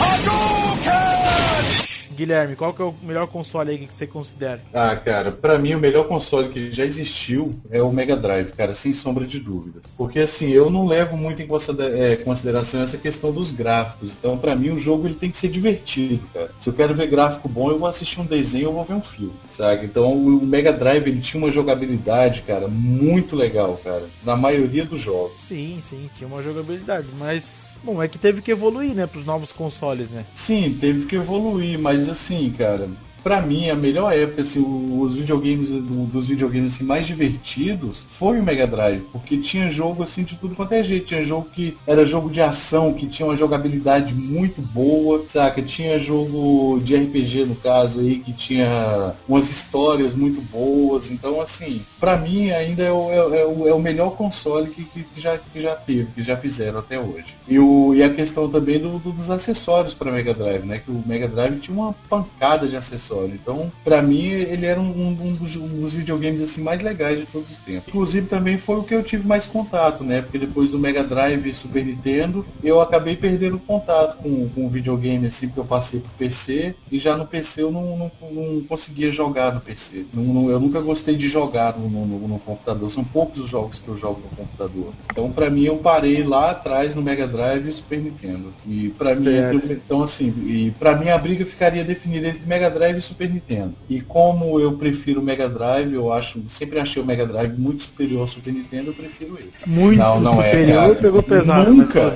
Hadouken! Guilherme, qual que é o melhor console aí que você considera? Ah, cara, para mim o melhor console que já existiu é o Mega Drive, cara, sem sombra de dúvida. Porque assim, eu não levo muito em é, consideração essa questão dos gráficos. Então, para mim o jogo ele tem que ser divertido, cara. Se eu quero ver gráfico bom, eu vou assistir um desenho ou vou ver um filme, sabe? Então, o Mega Drive ele tinha uma jogabilidade, cara, muito legal, cara, na maioria dos jogos. Sim, sim, tinha uma jogabilidade, mas Bom, é que teve que evoluir, né, pros novos consoles, né? Sim, teve que evoluir, mas assim, cara, para mim, a melhor época, assim, os videogames, dos videogames assim, mais divertidos foi o Mega Drive, porque tinha jogo assim de tudo quanto é jeito. Tinha jogo que era jogo de ação, que tinha uma jogabilidade muito boa, saca? Tinha jogo de RPG, no caso, aí, que tinha umas histórias muito boas. Então, assim, para mim ainda é o, é, é, o, é o melhor console que, que, já, que já teve, que já fizeram até hoje. E, o, e a questão também do, do dos acessórios para Mega Drive, né? Que o Mega Drive tinha uma pancada de acessórios console. Então, pra mim, ele era um, um dos, um dos videogames assim mais legais de todos os tempos. Inclusive, também foi o que eu tive mais contato, né? Porque depois do Mega Drive e Super Nintendo, eu acabei perdendo contato com, com o videogame, assim, porque eu passei pro PC e já no PC eu não, não, não conseguia jogar no PC. Não, não- eu nunca gostei de jogar no, no- no- computador. São poucos os jogos que eu jogo no computador. Então, pra mim, eu parei lá atrás no Mega Drive e Super Nintendo. E pra mim, entre- então assim, e pra mim a briga ficaria definida entre Mega Drive e Super Nintendo. E como eu prefiro o Mega Drive, eu acho, sempre achei o Mega Drive muito superior ao Super Nintendo, eu prefiro ele. Muito Não, não é, superior, cara. pegou pesado. Nunca.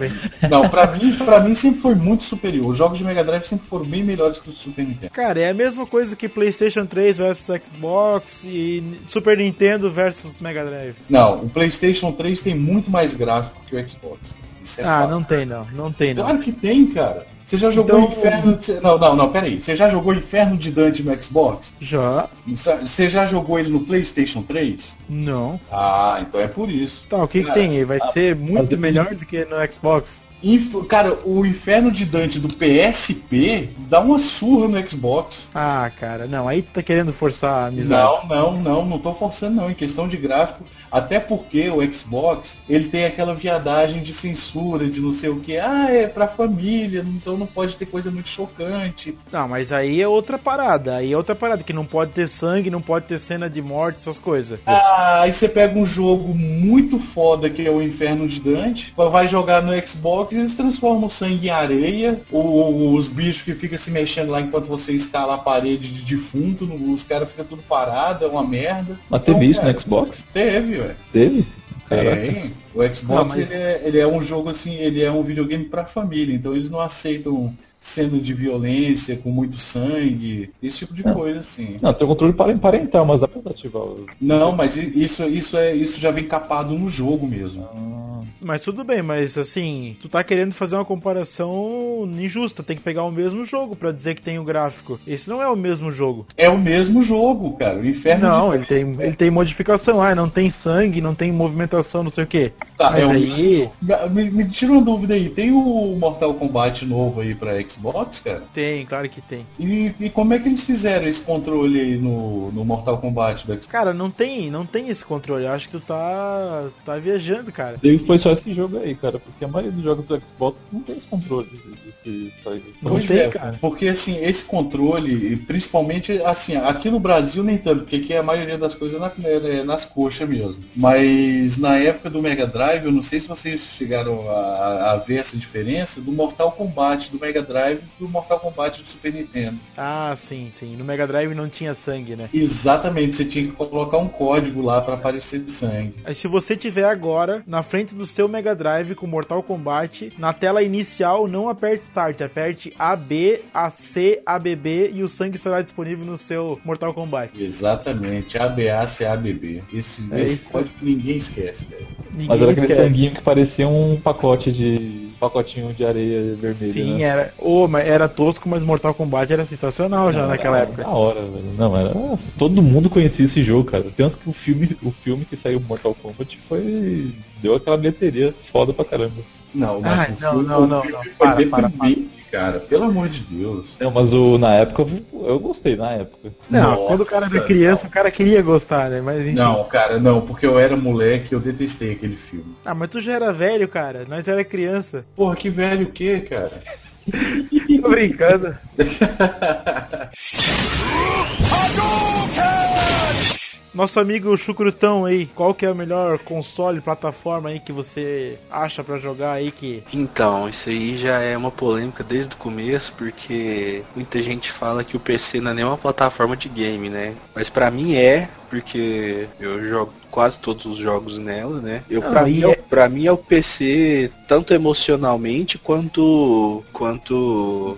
Não, pra mim, pra mim sempre foi muito superior. Os jogos de Mega Drive sempre foram bem melhores que os do Super Nintendo. Cara, é a mesma coisa que PlayStation 3 versus Xbox e Super Nintendo versus Mega Drive. Não, o PlayStation 3 tem muito mais gráfico que o Xbox. É Ah, não tem não, não tem não. Claro que tem, cara. Você já jogou Então- Inferno de... Não, não, não, peraí. Você já jogou Inferno de Dante no Xbox? Já? Você já jogou ele no PlayStation 3? Não. Ah, então é por isso. Tá, o que que tem aí? Vai ser muito mas- melhor do que no Xbox? Cara, o Inferno de Dante do PSP dá uma surra no Xbox. Ah, cara, não, aí tu tá querendo forçar a amizade. Não, não, não, não tô forçando não. Em questão de gráfico, até porque o Xbox, ele tem aquela viadagem de censura, de não sei o que. Ah, é pra família, então não pode ter coisa muito chocante. Não, mas aí é outra parada. Aí é outra parada, que não pode ter sangue, não pode ter cena de morte, essas coisas. Ah, aí você pega um jogo muito foda que é o Inferno de Dante, vai jogar no Xbox e eles transformam o sangue em areia, ou os bichos que ficam se mexendo lá enquanto você escala a parede de defunto, os caras ficam tudo parado, é uma merda. Mas teve Então, isso cara, no Xbox? Teve, ué. Teve? Caraca. Tem. O Xbox Não, mas- ele, é, ele é um jogo assim, ele é um videogame pra família, então eles não aceitam cena de violência com muito sangue, esse tipo de Não. coisa assim. Não, tem o controle pare- parental, mas dá pra ativar. Não, mas isso, isso, é, isso já vem capado no jogo mesmo. Ah, Mas tudo bem, mas assim, tu tá querendo fazer uma comparação injusta, tem que pegar o mesmo jogo pra dizer que tem o gráfico. Esse não é o mesmo jogo. É o mesmo jogo, cara. O Inferno Não, de... ele tem, ele tem modificação, ah, não tem sangue, não tem movimentação, não sei o que. Tá, mas é o- aí Me, me tira uma dúvida aí, tem o Mortal Kombat novo aí pra Xbox, cara? tem, claro que tem. E, e como é que eles fizeram esse controle aí no, no Mortal Kombat do Xbox? Cara, não tem, não tem esse controle. Eu acho que tu tá tá viajando, cara. E foi só esse jogo aí, cara, porque a maioria dos jogos do Xbox não tem esse controle desse, desse side. Não Pois tem, é, cara. Porque assim, esse controle, e principalmente assim, aqui no Brasil nem tanto, porque aqui a maioria das coisas é, na- é nas coxas mesmo. Mas na época do Mega Drive, eu não sei se vocês chegaram a, a ver essa diferença do Mortal Kombat do Mega Drive do Mortal Kombat do Super Nintendo. Ah, sim, sim. No Mega Drive não tinha sangue, né? Exatamente, você tinha que colocar um código lá pra aparecer sangue. Aí se você tiver agora na frente do seu Mega Drive com Mortal Kombat, na tela inicial não aperte Start, aperte AB, AC, ABB e o sangue estará disponível no seu Mortal Kombat. Exatamente, ABACABB. Esse, É esse código ninguém esquece, velho. Ninguém Mas era aquele esquece. sanguinho que parecia um pacote de. pacotinho de areia vermelha. Sim, né? era. Oh, mas era tosco, mas Mortal Kombat era sensacional já Não, naquela era época. Da hora, velho. Não, era. Todo mundo conhecia esse jogo, cara. Tanto que o filme, o filme que saiu Mortal Kombat foi. deu aquela bilheteria foda pra caramba. Não, Ah, mas o não, filme- não, o não, filme não. foi Para, para, deprimente, cara. Pelo amor de Deus. Não, mas o, na época eu, eu gostei, na época. Não, Nossa, quando o cara era criança, o cara queria gostar, né? Mas enfim. Não, cara, não, porque eu era moleque eu detestei aquele filme. Ah, mas tu já era velho, cara. Nós era criança. Porra, que velho o quê, cara? Tô brincando. Nosso amigo Chucrutão aí, qual que é o melhor console, plataforma aí que você acha pra jogar aí que... Então, isso aí já é uma polêmica desde o começo, porque muita gente fala que o PC não é nem uma plataforma de game, né? Mas pra mim é, porque eu jogo quase todos os jogos nela, né? Eu, Não, e mim, é- é... o- pra mim é o PC tanto emocionalmente quanto quanto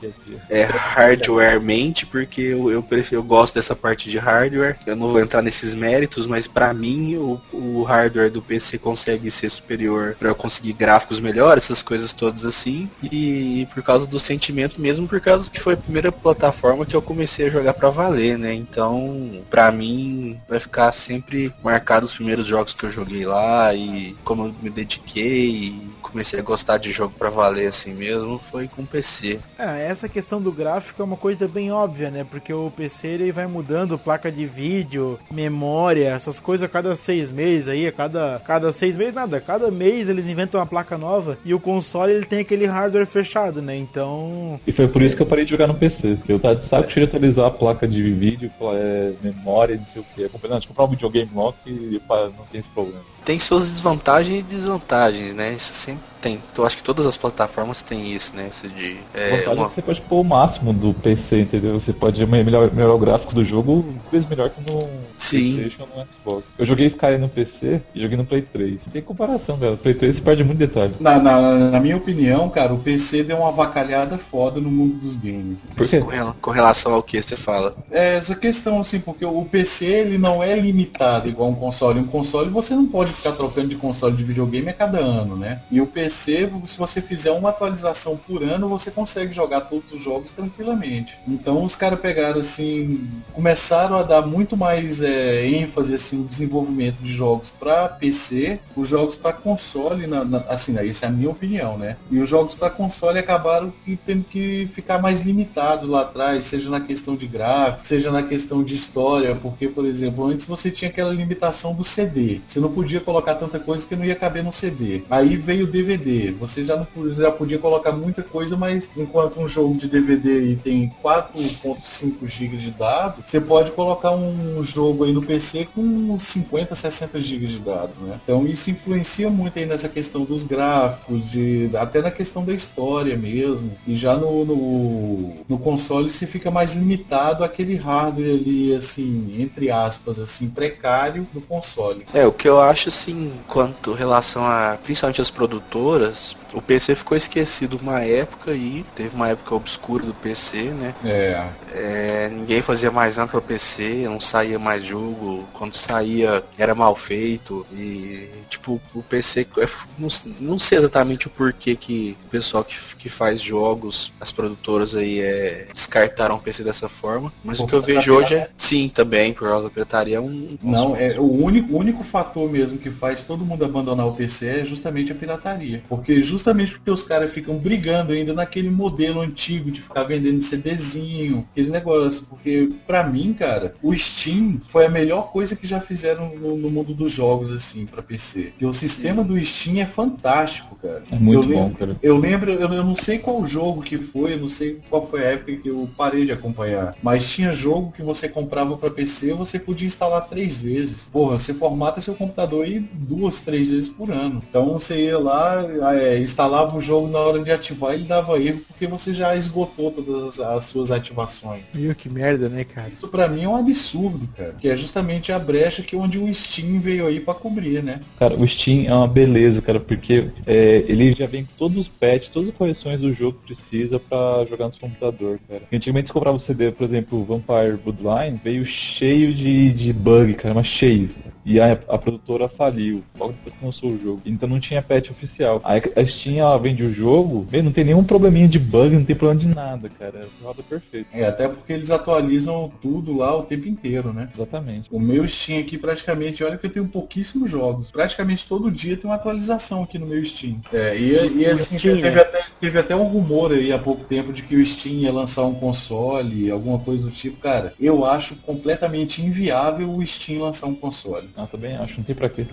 é, hardwaremente, porque eu, eu, prefiro, eu gosto dessa parte de hardware. Eu não vou entrar nesses méritos, mas pra mim o, o hardware do PC consegue ser superior pra eu conseguir gráficos melhores, essas coisas todas assim. E por causa do sentimento mesmo, por causa que foi a primeira plataforma que eu comecei a jogar pra valer, né? Então, pra mim, vai ficar sempre marcado os primeiros jogos que eu joguei lá e como eu me dediquei e comecei a gostar de jogo pra valer assim mesmo, foi com PC. É, essa questão do gráfico é uma coisa bem óbvia, né? Porque o PC ele vai mudando placa de vídeo, memória, essas coisas a cada seis meses aí, a cada, cada seis meses nada, cada mês eles inventam uma placa nova e o console ele tem aquele hardware fechado, né? Então. E foi por isso que eu parei de jogar no PC. Eu tava de saco cheio de atualizar a placa de vídeo, é, memória, não sei o que. Eu comprei, não, de comprar um videogame lock e pá, não tem esse problema. Tem suas desvantagens e desvantagens, né? Isso sempre tem. Eu acho que todas as plataformas têm isso, né? Isso de. É, É, uma... Você pode pôr o máximo do PC, entendeu? Você pode melhorar, melhorar o gráfico do jogo vezes melhor que no Sim. PlayStation ou no Xbox. Eu joguei Skyrim no PC e joguei no Play 3. Tem comparação, cara. O Play 3 você perde muito detalhe. Na, na, na minha opinião, cara, o PC deu uma avacalhada foda no mundo dos games. Por quê? Com relação ao que você fala. É essa questão, assim, porque o PC ele não é limitado igual um console. Um console você não pode ficar trocando de console de videogame a cada ano, né? E o PC, se você fizer uma atualização por ano, você consegue jogar todos os jogos tranquilamente. Então os caras pegaram, assim, começaram a dar muito mais é, ênfase, assim, no desenvolvimento de jogos para PC, os jogos para console, na, na- assim, né, essa é a minha opinião, né? E os jogos para console acabaram tendo que ficar mais limitados lá atrás, seja na questão de gráfico, seja na questão de história, porque, por exemplo, antes você tinha aquela limitação do CD. Você não podia colocar tanta coisa que não ia caber no CD. Aí veio o DVD. Você já não já podia colocar muita coisa, mas enquanto um jogo de DVD tem 4.5 GB de dados, você pode colocar um jogo aí no PC com uns 50, 60 GB de dados, né? Então isso influencia muito aí nessa questão dos gráficos, de, até na questão da história mesmo. E já no, no, no console se fica mais limitado àquele hardware ali, assim, entre aspas, assim, precário do console. É, o que eu acho assim, quanto relação a principalmente as produtoras, o PC ficou esquecido uma época aí, teve uma época obscura do PC, né? É, É, ninguém fazia mais nada para PC, não saía mais jogo, quando saía era mal feito e tipo o PC é, não, não sei exatamente o porquê que o pessoal que, que faz jogos, as produtoras aí é, descartaram o PC dessa forma, mas Por o que eu vejo hoje é sim também por causa da pirataria é um Não, é o único, único fator mesmo que faz todo mundo abandonar o PC é justamente a pirataria. Porque justamente porque os caras ficam brigando ainda naquele modelo antigo de ficar vendendo CDzinho, aquele negócio. Porque pra mim, cara, o Steam foi a melhor coisa que já fizeram no, no mundo dos jogos assim pra PC. Porque o sistema do Steam é fantástico, cara. É muito Eu bom, lembro- cara. eu lembro, eu, eu não sei qual jogo que foi, eu não sei qual foi a época que eu parei de acompanhar, mas tinha jogo que você comprava pra PC você podia instalar três vezes. Porra, você formata seu computador aí duas, três vezes por ano. Então você ia lá, é, instalava o jogo na hora de ativar ele dava erro porque você já esgotou todas as, as suas ativações. Viu que merda, né, cara? Isso pra mim é um absurdo, cara. Que é justamente a brecha que onde o Steam veio aí pra cobrir, né? Cara, o Steam é uma beleza, cara, porque é, ele já vem com todos os patches, todas as correções do jogo que precisa pra jogar no computador, cara. Antigamente você comprava o CD, por exemplo, Vampire Bloodline, veio cheio de, de bug, cara, mas cheio. E a, a produtora faliu, logo depois que lançou o jogo. Então não tinha patch oficial. Aí a Steam, ela vende o jogo, meu, não tem nenhum probleminha de bug, não tem problema de nada, cara. Roda perfeito. É, até porque eles atualizam tudo lá o tempo inteiro, né? Exatamente. O meu Steam aqui praticamente, olha que eu tenho pouquíssimos jogos. Praticamente todo dia tem uma atualização aqui no meu Steam. É, e, e assim, Steam, teve, né? até, teve até um rumor aí há pouco tempo de que o Steam ia lançar um console, alguma coisa do tipo. Cara, eu acho completamente inviável o Steam lançar um console. Ah, também acho, não tem pra quê.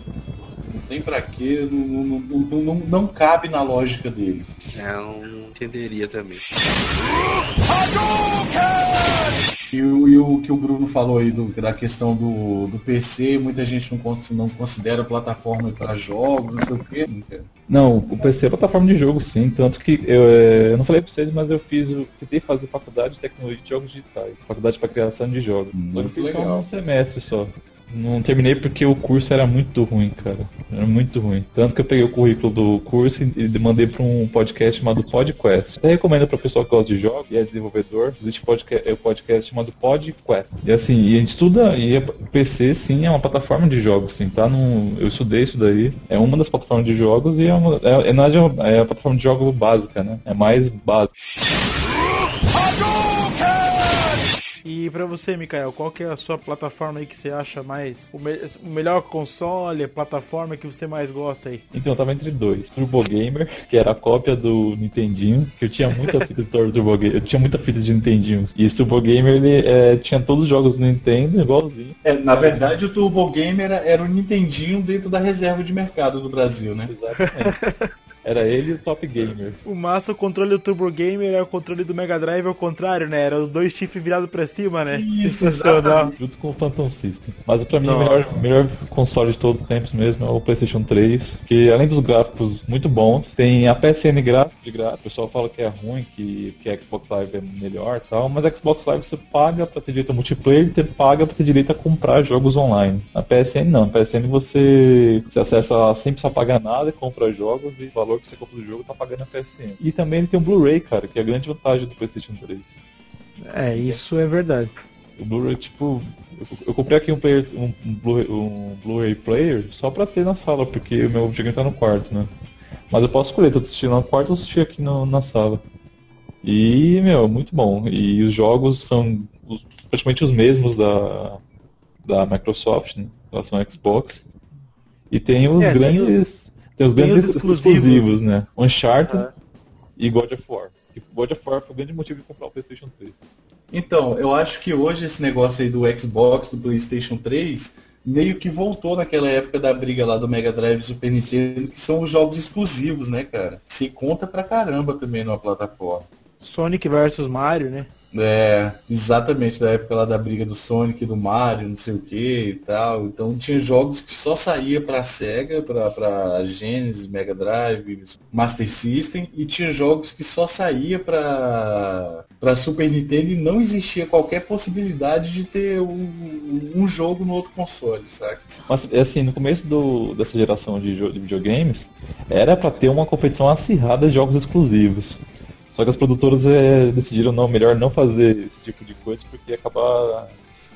Não tem pra quê, não, não, não, não, não cabe na lógica deles. É, eu não entenderia também. E o, e o que o Bruno falou aí do- da questão do, do PC, muita gente não, cons- não considera plataforma para jogos, não sei o quê. Não, o PC é plataforma de jogo, sim. Tanto que eu, é, eu não falei pra vocês, mas eu fiz, eu tentei fazer faculdade de tecnologia de jogos digitais, faculdade para criação de jogos. Só que eu Muito fiz só legal. um semestre só. Não terminei porque o curso era muito ruim, cara. Era muito ruim. Tanto que eu peguei o currículo do curso e mandei pra um podcast chamado PodQuest. Eu recomendo pra pessoa que gosta de jogos e é desenvolvedor. Existe podcast, é um podcast chamado PodQuest. E assim, e a gente estuda, e o PC sim é uma plataforma de jogos, sim, tá? No, eu estudei isso daí. É uma das plataformas de jogos e é, uma, é, é, verdade, é a plataforma de jogos básica, né? É mais básica. E pra você, Mikael, qual que é a sua plataforma aí que você acha mais o, me- o melhor console, plataforma que você mais gosta aí? Então eu tava entre dois. Turbo Gamer, que era a cópia do Nintendinho, que eu tinha muita fita de Turbo Gamer, eu tinha muita fita de Nintendinho. E esse Turbo Gamer ele é, tinha todos os jogos do Nintendo igualzinho. É, na verdade, o Turbo Gamer era, era o Nintendinho dentro da reserva de mercado do Brasil, né? Exatamente. Era ele e o Top Gamer. O massa, o controle do Turbo Gamer é o controle do Mega Drive ao contrário, né? Era os dois chifres virados pra cima, né? Isso, Sensacional. Junto com o Phantom System. Mas pra mim o melhor, melhor console de todos os tempos mesmo é o PlayStation 3. Que além dos gráficos muito bons, tem a PSN gráfico de gráfico. O pessoal fala que é ruim, que, que a Xbox Live é melhor e tal. Mas a Xbox Live você paga pra ter direito a multiplayer e você paga pra ter direito a comprar jogos online. Na PSN não. Na PSN você, você acessa ela sem precisar pagar nada, compra jogos e o valor que você compra do jogo tá pagando a PSN. E também ele tem um Blu-ray, cara, que é a grande vantagem do PlayStation 3. É, isso é verdade. O Blu-ray, tipo, eu, eu comprei aqui um, player, um, um Blu-ray um player só pra ter na sala, porque o meu videogame tá no quarto, né? Mas eu posso escolher, tô assistindo no quarto ou assistir aqui no- na sala. E, meu, muito bom. E os jogos são os- praticamente os mesmos da, da Microsoft, né? Em relação ao Xbox. E tem os É, tem grandes. Tem os tem grandes os exclusivos, exclusivos. né? Uncharted Ah. e God of War. E God of War foi o grande motivo de comprar o PlayStation 3. Então, eu acho que hoje esse negócio aí do Xbox, do PlayStation 3, meio que voltou naquela época da briga lá do Mega Drive e Super Nintendo, que são os jogos exclusivos, né, cara? Se conta pra caramba também numa plataforma. Sonic versus Mario, né? É, exatamente, da época lá da briga do Sonic, do Mario, não sei o que e tal. Então tinha jogos que só saía pra Sega, pra, pra Genesis, Mega Drive, Master System, e tinha jogos que só saía pra, pra Super Nintendo e não existia qualquer possibilidade de ter um, um jogo no outro console, saca? Mas, assim, no começo do- dessa geração de, de videogames, era pra ter uma competição acirrada de jogos exclusivos. Só que as produtoras é, decidiram não, melhor não fazer esse tipo de coisa porque ia acabar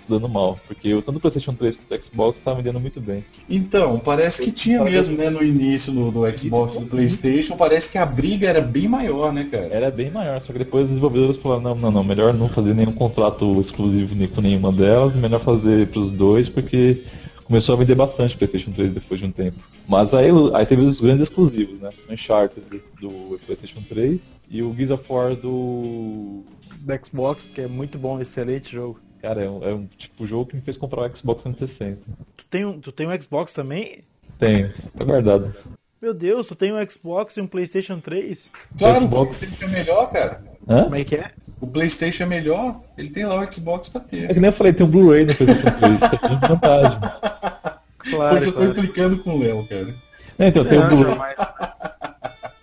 se dando mal. Porque tanto o PlayStation 3 quanto o Xbox estavam vendendo muito bem. Então, parece que tinha mesmo, né, no início do, do Xbox e do Playstation, parece que a briga era bem maior, né, cara? Era bem maior, só que depois os desenvolvedores falaram, não, não, não, melhor não fazer nenhum contrato exclusivo com nenhuma delas, melhor fazer pros dois, porque começou a vender bastante o PlayStation 3 depois de um tempo. Mas aí, aí teve os grandes exclusivos, né? O Uncharted do PlayStation 3 e o Gears of War do... Do Xbox, que é muito bom, excelente jogo. Cara, é um, é um tipo jogo que me fez comprar o Xbox 360. Tu tem, um, tu tem um Xbox também? Tenho, tá guardado. Meu Deus, tu tem um Xbox e um PlayStation 3? Claro, o Xbox. PlayStation é melhor, cara. Hã? Como é que é? O PlayStation é melhor, ele tem lá o Xbox pra É ter. que nem eu falei, tem um Blu-ray no PlayStation 3, isso é muita vantagem. Claro, Hoje eu tô claro. implicando com o Léo, cara. Não, então, tem um Não, Blu-ray.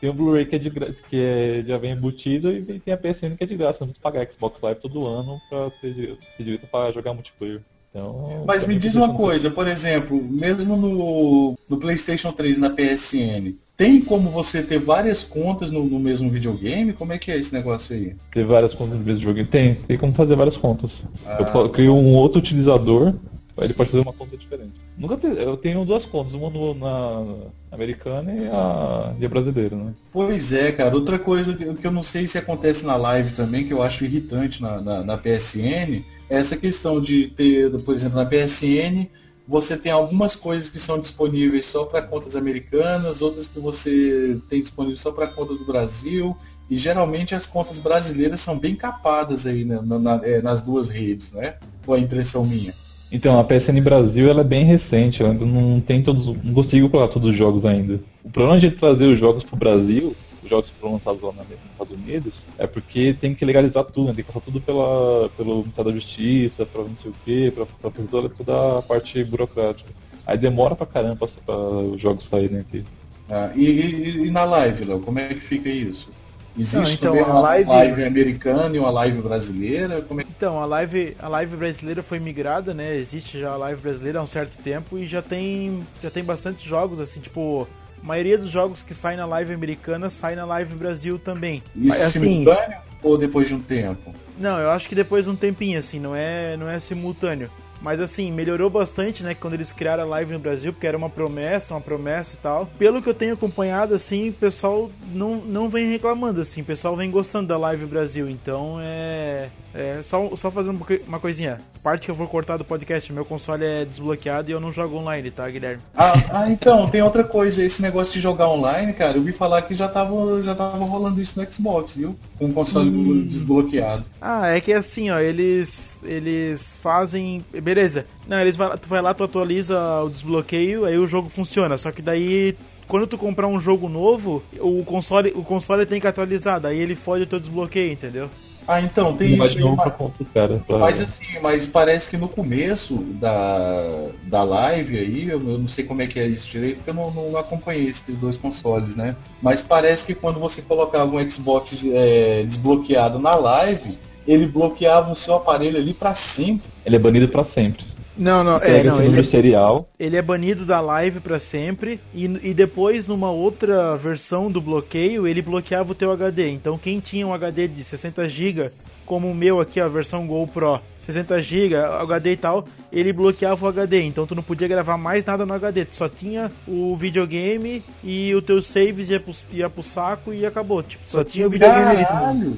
Tem o Blu-ray que, é de que é- já vem embutido e tem a PSN que é de graça. Não precisa pagar Xbox Live todo ano pra ter, ter direito pra jogar multiplayer. Então, Mas me diz uma coisa, por exemplo, mesmo no, no PlayStation 3 e na PSN, tem como você ter várias contas no, no mesmo videogame? Como é que é esse negócio aí? Ter várias contas no mesmo jogo. Tem, tem como fazer várias contas. Ah. Eu crio um outro utilizador, ele pode fazer uma conta diferente. Nunca te- eu tenho duas contas, uma no- na americana e a, e a brasileira, né? Pois é, cara. Outra coisa que que eu não sei se acontece na live também, que eu acho irritante na, na, na PSN, é essa questão de ter, por exemplo, na PSN, você tem algumas coisas que são disponíveis só para contas americanas, outras que você tem disponível só para conta do Brasil, e geralmente as contas brasileiras são bem capadas aí na- na- na- é, nas duas redes, né? Ou é impressão minha? Então, a PSN Brasil ela é bem recente, ainda não tem todos, não consigo colocar todos os jogos ainda. O problema de trazer os jogos pro Brasil, os jogos que foram lançados lá na- nos Estados Unidos, é porque tem que legalizar tudo, né? tem que passar tudo pela, pelo Ministério da Justiça, pra não sei o quê, pra, pra fazer toda, toda a parte burocrática. Aí demora pra caramba pra, os jogos saírem aqui. Ah, e, e- e na live, Léo, como é que fica isso? Existe Não, então, uma live- live... americana e uma live brasileira? Como é. Então, a live, a live brasileira foi migrada, né? Existe já a live brasileira há um certo tempo e já tem, já tem bastante jogos, assim, tipo, a maioria dos jogos que saem na live americana sai na live Brasil também. Isso Mas, assim- simultâneo ou depois de um tempo? Não, eu acho que depois de um tempinho, assim, não é, não é simultâneo. Mas assim, melhorou bastante, né? Quando eles criaram a live no Brasil, porque era uma promessa, uma promessa e tal. Pelo que eu tenho acompanhado, assim, o pessoal não, não vem reclamando, assim, o pessoal vem gostando da live no Brasil. Então é. É, só, só fazendo uma coi- uma coisinha. Parte que eu vou cortar do podcast, meu console é desbloqueado e eu não jogo online, tá, Guilherme? Ah, ah, então, tem outra coisa, esse negócio de jogar online, cara, eu vi falar que já tava, já tava rolando isso no Xbox, viu? Com o console desbloqueado. Ah, é que assim, ó, eles eles fazem, beleza. Não, eles vai, tu vai lá, tu atualiza o desbloqueio, aí o jogo funciona. Só que daí quando tu comprar um jogo novo, o console, o console tem que atualizar, daí ele fode o teu desbloqueio, entendeu? Ah, então, tem Mas isso. não aí, pra mas- conta, cara. Pra... Mas assim, mas parece que no começo da, da live aí, eu, eu não sei como é que é isso direito, porque eu não, não acompanhei esses dois consoles, né? Mas parece que quando você colocava um Xbox é, desbloqueado na live, ele bloqueava o seu aparelho ali pra sempre. Ele é banido pra sempre. Não, não, é, não, ele número serial. Ele é banido da live pra sempre e, e depois numa outra versão do bloqueio, ele bloqueava o teu HD. Então quem tinha um HD de 60 GB, como o meu aqui, a versão GoPro, 60 GB, HD e tal, ele bloqueava o HD. Então tu não podia gravar mais nada no HD, tu só tinha o videogame e o teu saves ia pro, ia pro saco e acabou. Tipo, só, tinha o videogame ali. Caralho!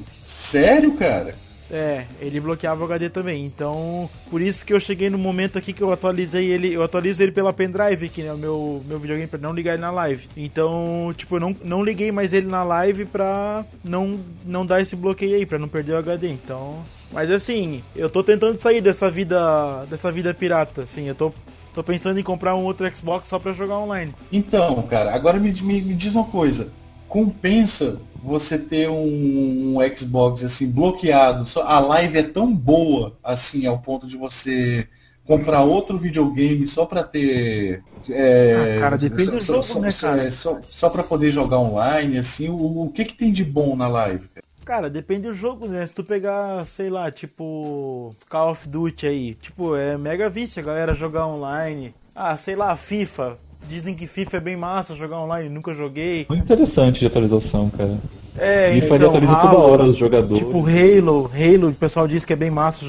Sério, cara? É, ele bloqueava o HD também. Então, por isso que eu cheguei no momento aqui que eu atualizei ele, eu atualizo ele pela pendrive aqui, né, o meu meu videogame pra não ligar ele na live. Então, tipo, eu não, não liguei mais ele na live pra não não dar esse bloqueio aí, pra não perder o HD. Então, mas assim, eu tô tentando sair dessa vida dessa vida pirata, assim, eu tô tô pensando em comprar um outro Xbox só pra jogar online. Então, cara, agora me, me, me diz uma coisa. Compensa você ter um, um Xbox assim bloqueado? A live é tão boa assim ao ponto de você comprar outro videogame só pra ter. é, Ah, cara, depende do só- jogo, só, né, cara? é, Só, só pra poder jogar online, assim, o, o que que tem de bom na live? cara? Cara, depende do jogo, né? Se tu pegar, sei lá, tipo Call of Duty aí, tipo, é mega vício a galera jogar online. Ah, sei lá, FIFA. Dizem que FIFA é bem massa jogar online, nunca joguei. Muito interessante de atualização, cara. É, FIFA então, atualiza toda Halo, hora os jogadores. Tipo Halo, Halo, o pessoal diz que é bem massa.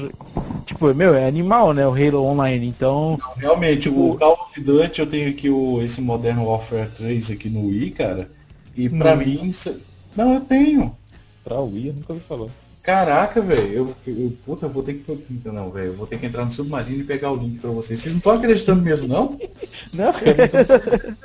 Tipo, meu, é animal, né? O Halo online. Então, Realmente, o Call of Duty, eu tenho aqui o, esse Modern Warfare 3 aqui no Wii, cara. E pra No mim. Não, eu tenho. Pra Wii, eu nunca ouvi falar. Caraca, velho, eu, eu, puta, eu vou ter que. Não, velho, eu vou ter que entrar no submarino e pegar o link pra vocês. Vocês não estão acreditando mesmo, não? Não, cara.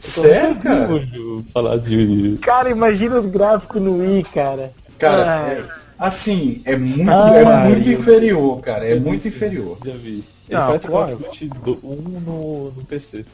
Sério, cara? Nojo falar de. cara, imagina os gráficos no Wii, cara. Cara, Ai. é- assim, é muito, Ah, é muito inferior, cara. É muito inferior. Já vi. Ele Não, parece claro. Call of um no, no PC.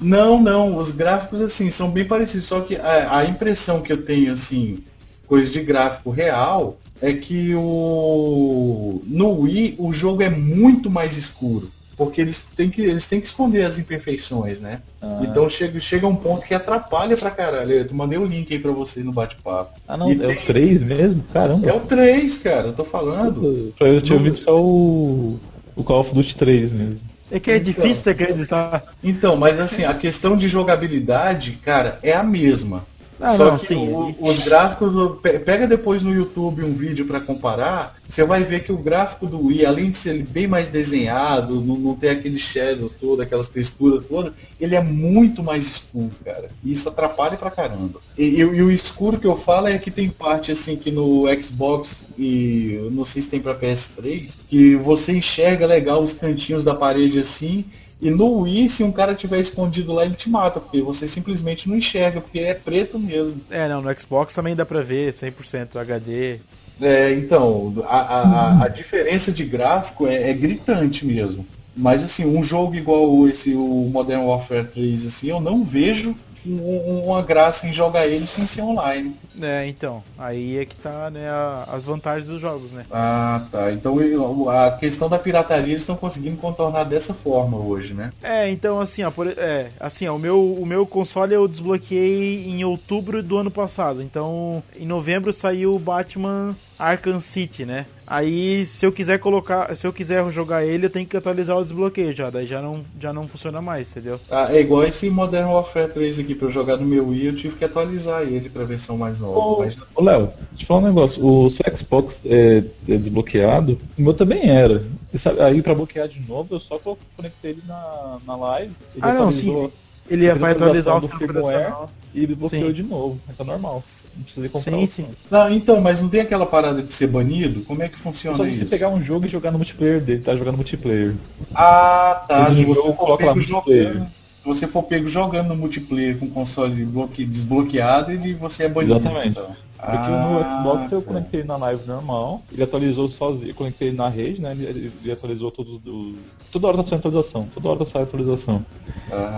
Não, não, os gráficos, assim, são bem parecidos, só que a, a impressão que eu tenho, assim, coisa de gráfico real, é que o. No Wii o jogo é muito mais escuro. Porque eles têm que, eles têm que esconder as imperfeições, né? Ah. Então chega, chega um ponto que atrapalha pra caralho. Eu mandei o link aí pra vocês no bate-papo. Ah, não, E é tem- o 3 mesmo? Caramba. É o 3, cara, eu tô falando. Pra eu tinha ouvido só o. O Call of Duty 3 mesmo. É que é Então. difícil você acreditar. Então, mas assim, a questão de jogabilidade, cara, é a mesma. Ah, Só não, que sim. o- os gráficos, pe- pega depois no YouTube um vídeo pra comparar, você vai ver que o gráfico do Wii, além de ser bem mais desenhado, não, não ter aquele shadow todo, aquelas texturas todas, ele é muito mais escuro, cara. E isso atrapalha pra caramba. E, e- e o escuro que eu falo é que tem parte assim que no Xbox e eu não sei se tem pra PS3, que você enxerga legal os cantinhos da parede assim, e no Wii, se um cara tiver escondido lá, ele te mata, porque você simplesmente não enxerga, porque é preto mesmo. É, não, no Xbox também dá pra ver 100% HD. É, então, a, a, a- diferença de gráfico é, é gritante mesmo. Mas assim, um jogo igual esse, o Modern Warfare 3, assim, eu não vejo uma graça em jogar ele sem ser online. É, então, aí é que tá, né, a- as vantagens dos jogos, né? Ah, tá. Então eu- a questão da pirataria eles estão conseguindo contornar dessa forma hoje, né? É, então assim, ó, por, é, assim, ó, o meu, o meu console eu desbloqueei em outubro do ano passado. Então, em novembro saiu o Batman Arkham City, né? Aí se eu quiser colocar, se eu quiser jogar ele, eu tenho que atualizar o desbloqueio já, daí já não, já não funciona mais, entendeu? Ah, é igual esse Modern Warfare 3 aqui, pra eu jogar no meu Wii, eu tive que atualizar ele pra versão mais nova. Ô, Mas ô, Léo, deixa eu falar um negócio. O seu Xbox é, é desbloqueado, o meu também era. E sabe, aí pra bloquear de novo, eu só co- conectei ele na, na live. Ele Ah, não, atualizou Ele vai atualizar o firmware e bloqueou Sim. de novo. Mas tá normal. Não precisa comprar Sim, sim. não. Então, mas não tem aquela parada de ser banido? Como é que funciona só você isso? pegar um jogo e jogar no multiplayer dele, tá jogando multiplayer. Ah, tá. Se você jogo coloca lá multiplayer. Se você for pego jogando no multiplayer com console bloque- desbloqueado, ele você é banido. Exatamente. Então. Porque Ah, no Xbox eu tá. conectei na live normal, ele atualizou sozinho, eu conectei na rede, né? Ele, ele atualizou todos os. Toda hora tá saindo atualização, toda hora tá saindo atualização.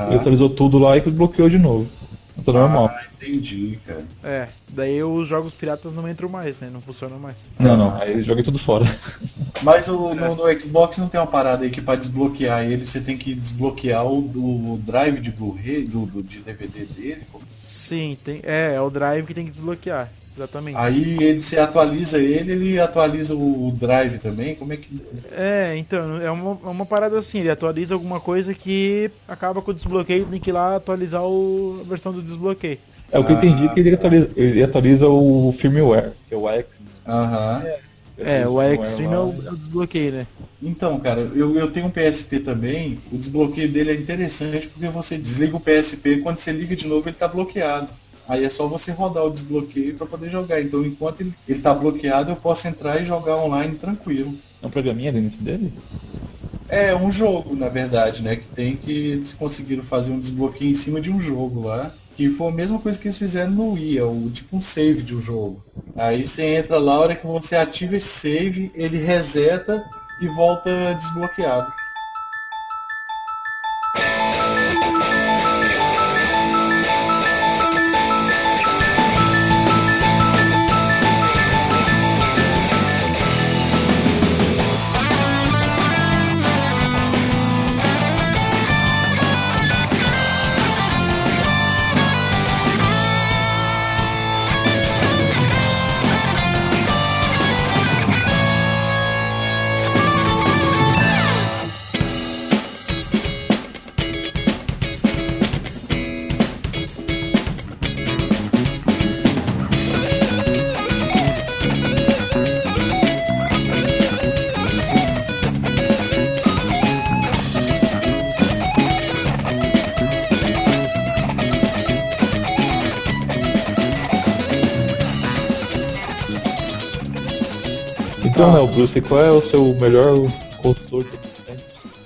Ele atualizou tudo lá e bloqueou de novo. Tá normal. Ah, entendi, cara. É, daí os jogos piratas não entram mais, né? Não funcionam mais. Não, não, aí eu joguei tudo fora. Mas o, no, no Xbox não tem uma parada aí que pra desbloquear ele você tem que desbloquear o, o drive de Blu-ray, do, do- de DVD dele. pô. Sim, tem, é, é o drive que tem que desbloquear. Exatamente. Aí ele, você atualiza ele, ele atualiza o, o drive também. Como é que. É, então, é uma, é uma parada assim, ele atualiza alguma coisa que acaba com o desbloqueio, tem que ir lá atualizar o- a versão do desbloqueio. É o que eu entendi que ele atualiza, ele atualiza o firmware, que é o X. Aham. É, o Extreme é o, é o desbloqueio, né? Então, cara, eu, eu tenho um PSP também. O desbloqueio dele é interessante porque você desliga o PSP quando você liga de novo ele tá bloqueado. Aí é só você rodar o desbloqueio para poder jogar. Então, enquanto ele, ele tá bloqueado, eu posso entrar e jogar online tranquilo. É um programinha dentro dele? É um jogo, na verdade, né? Que tem que eles conseguiram fazer um desbloqueio em cima de um jogo lá. Que foi a mesma coisa que eles fizeram no Wii, é o, tipo um save de um jogo. Aí você entra lá, a hora que você ativa esse save, ele reseta e volta desbloqueado. Léo Bruce, qual é o seu melhor console que você tem?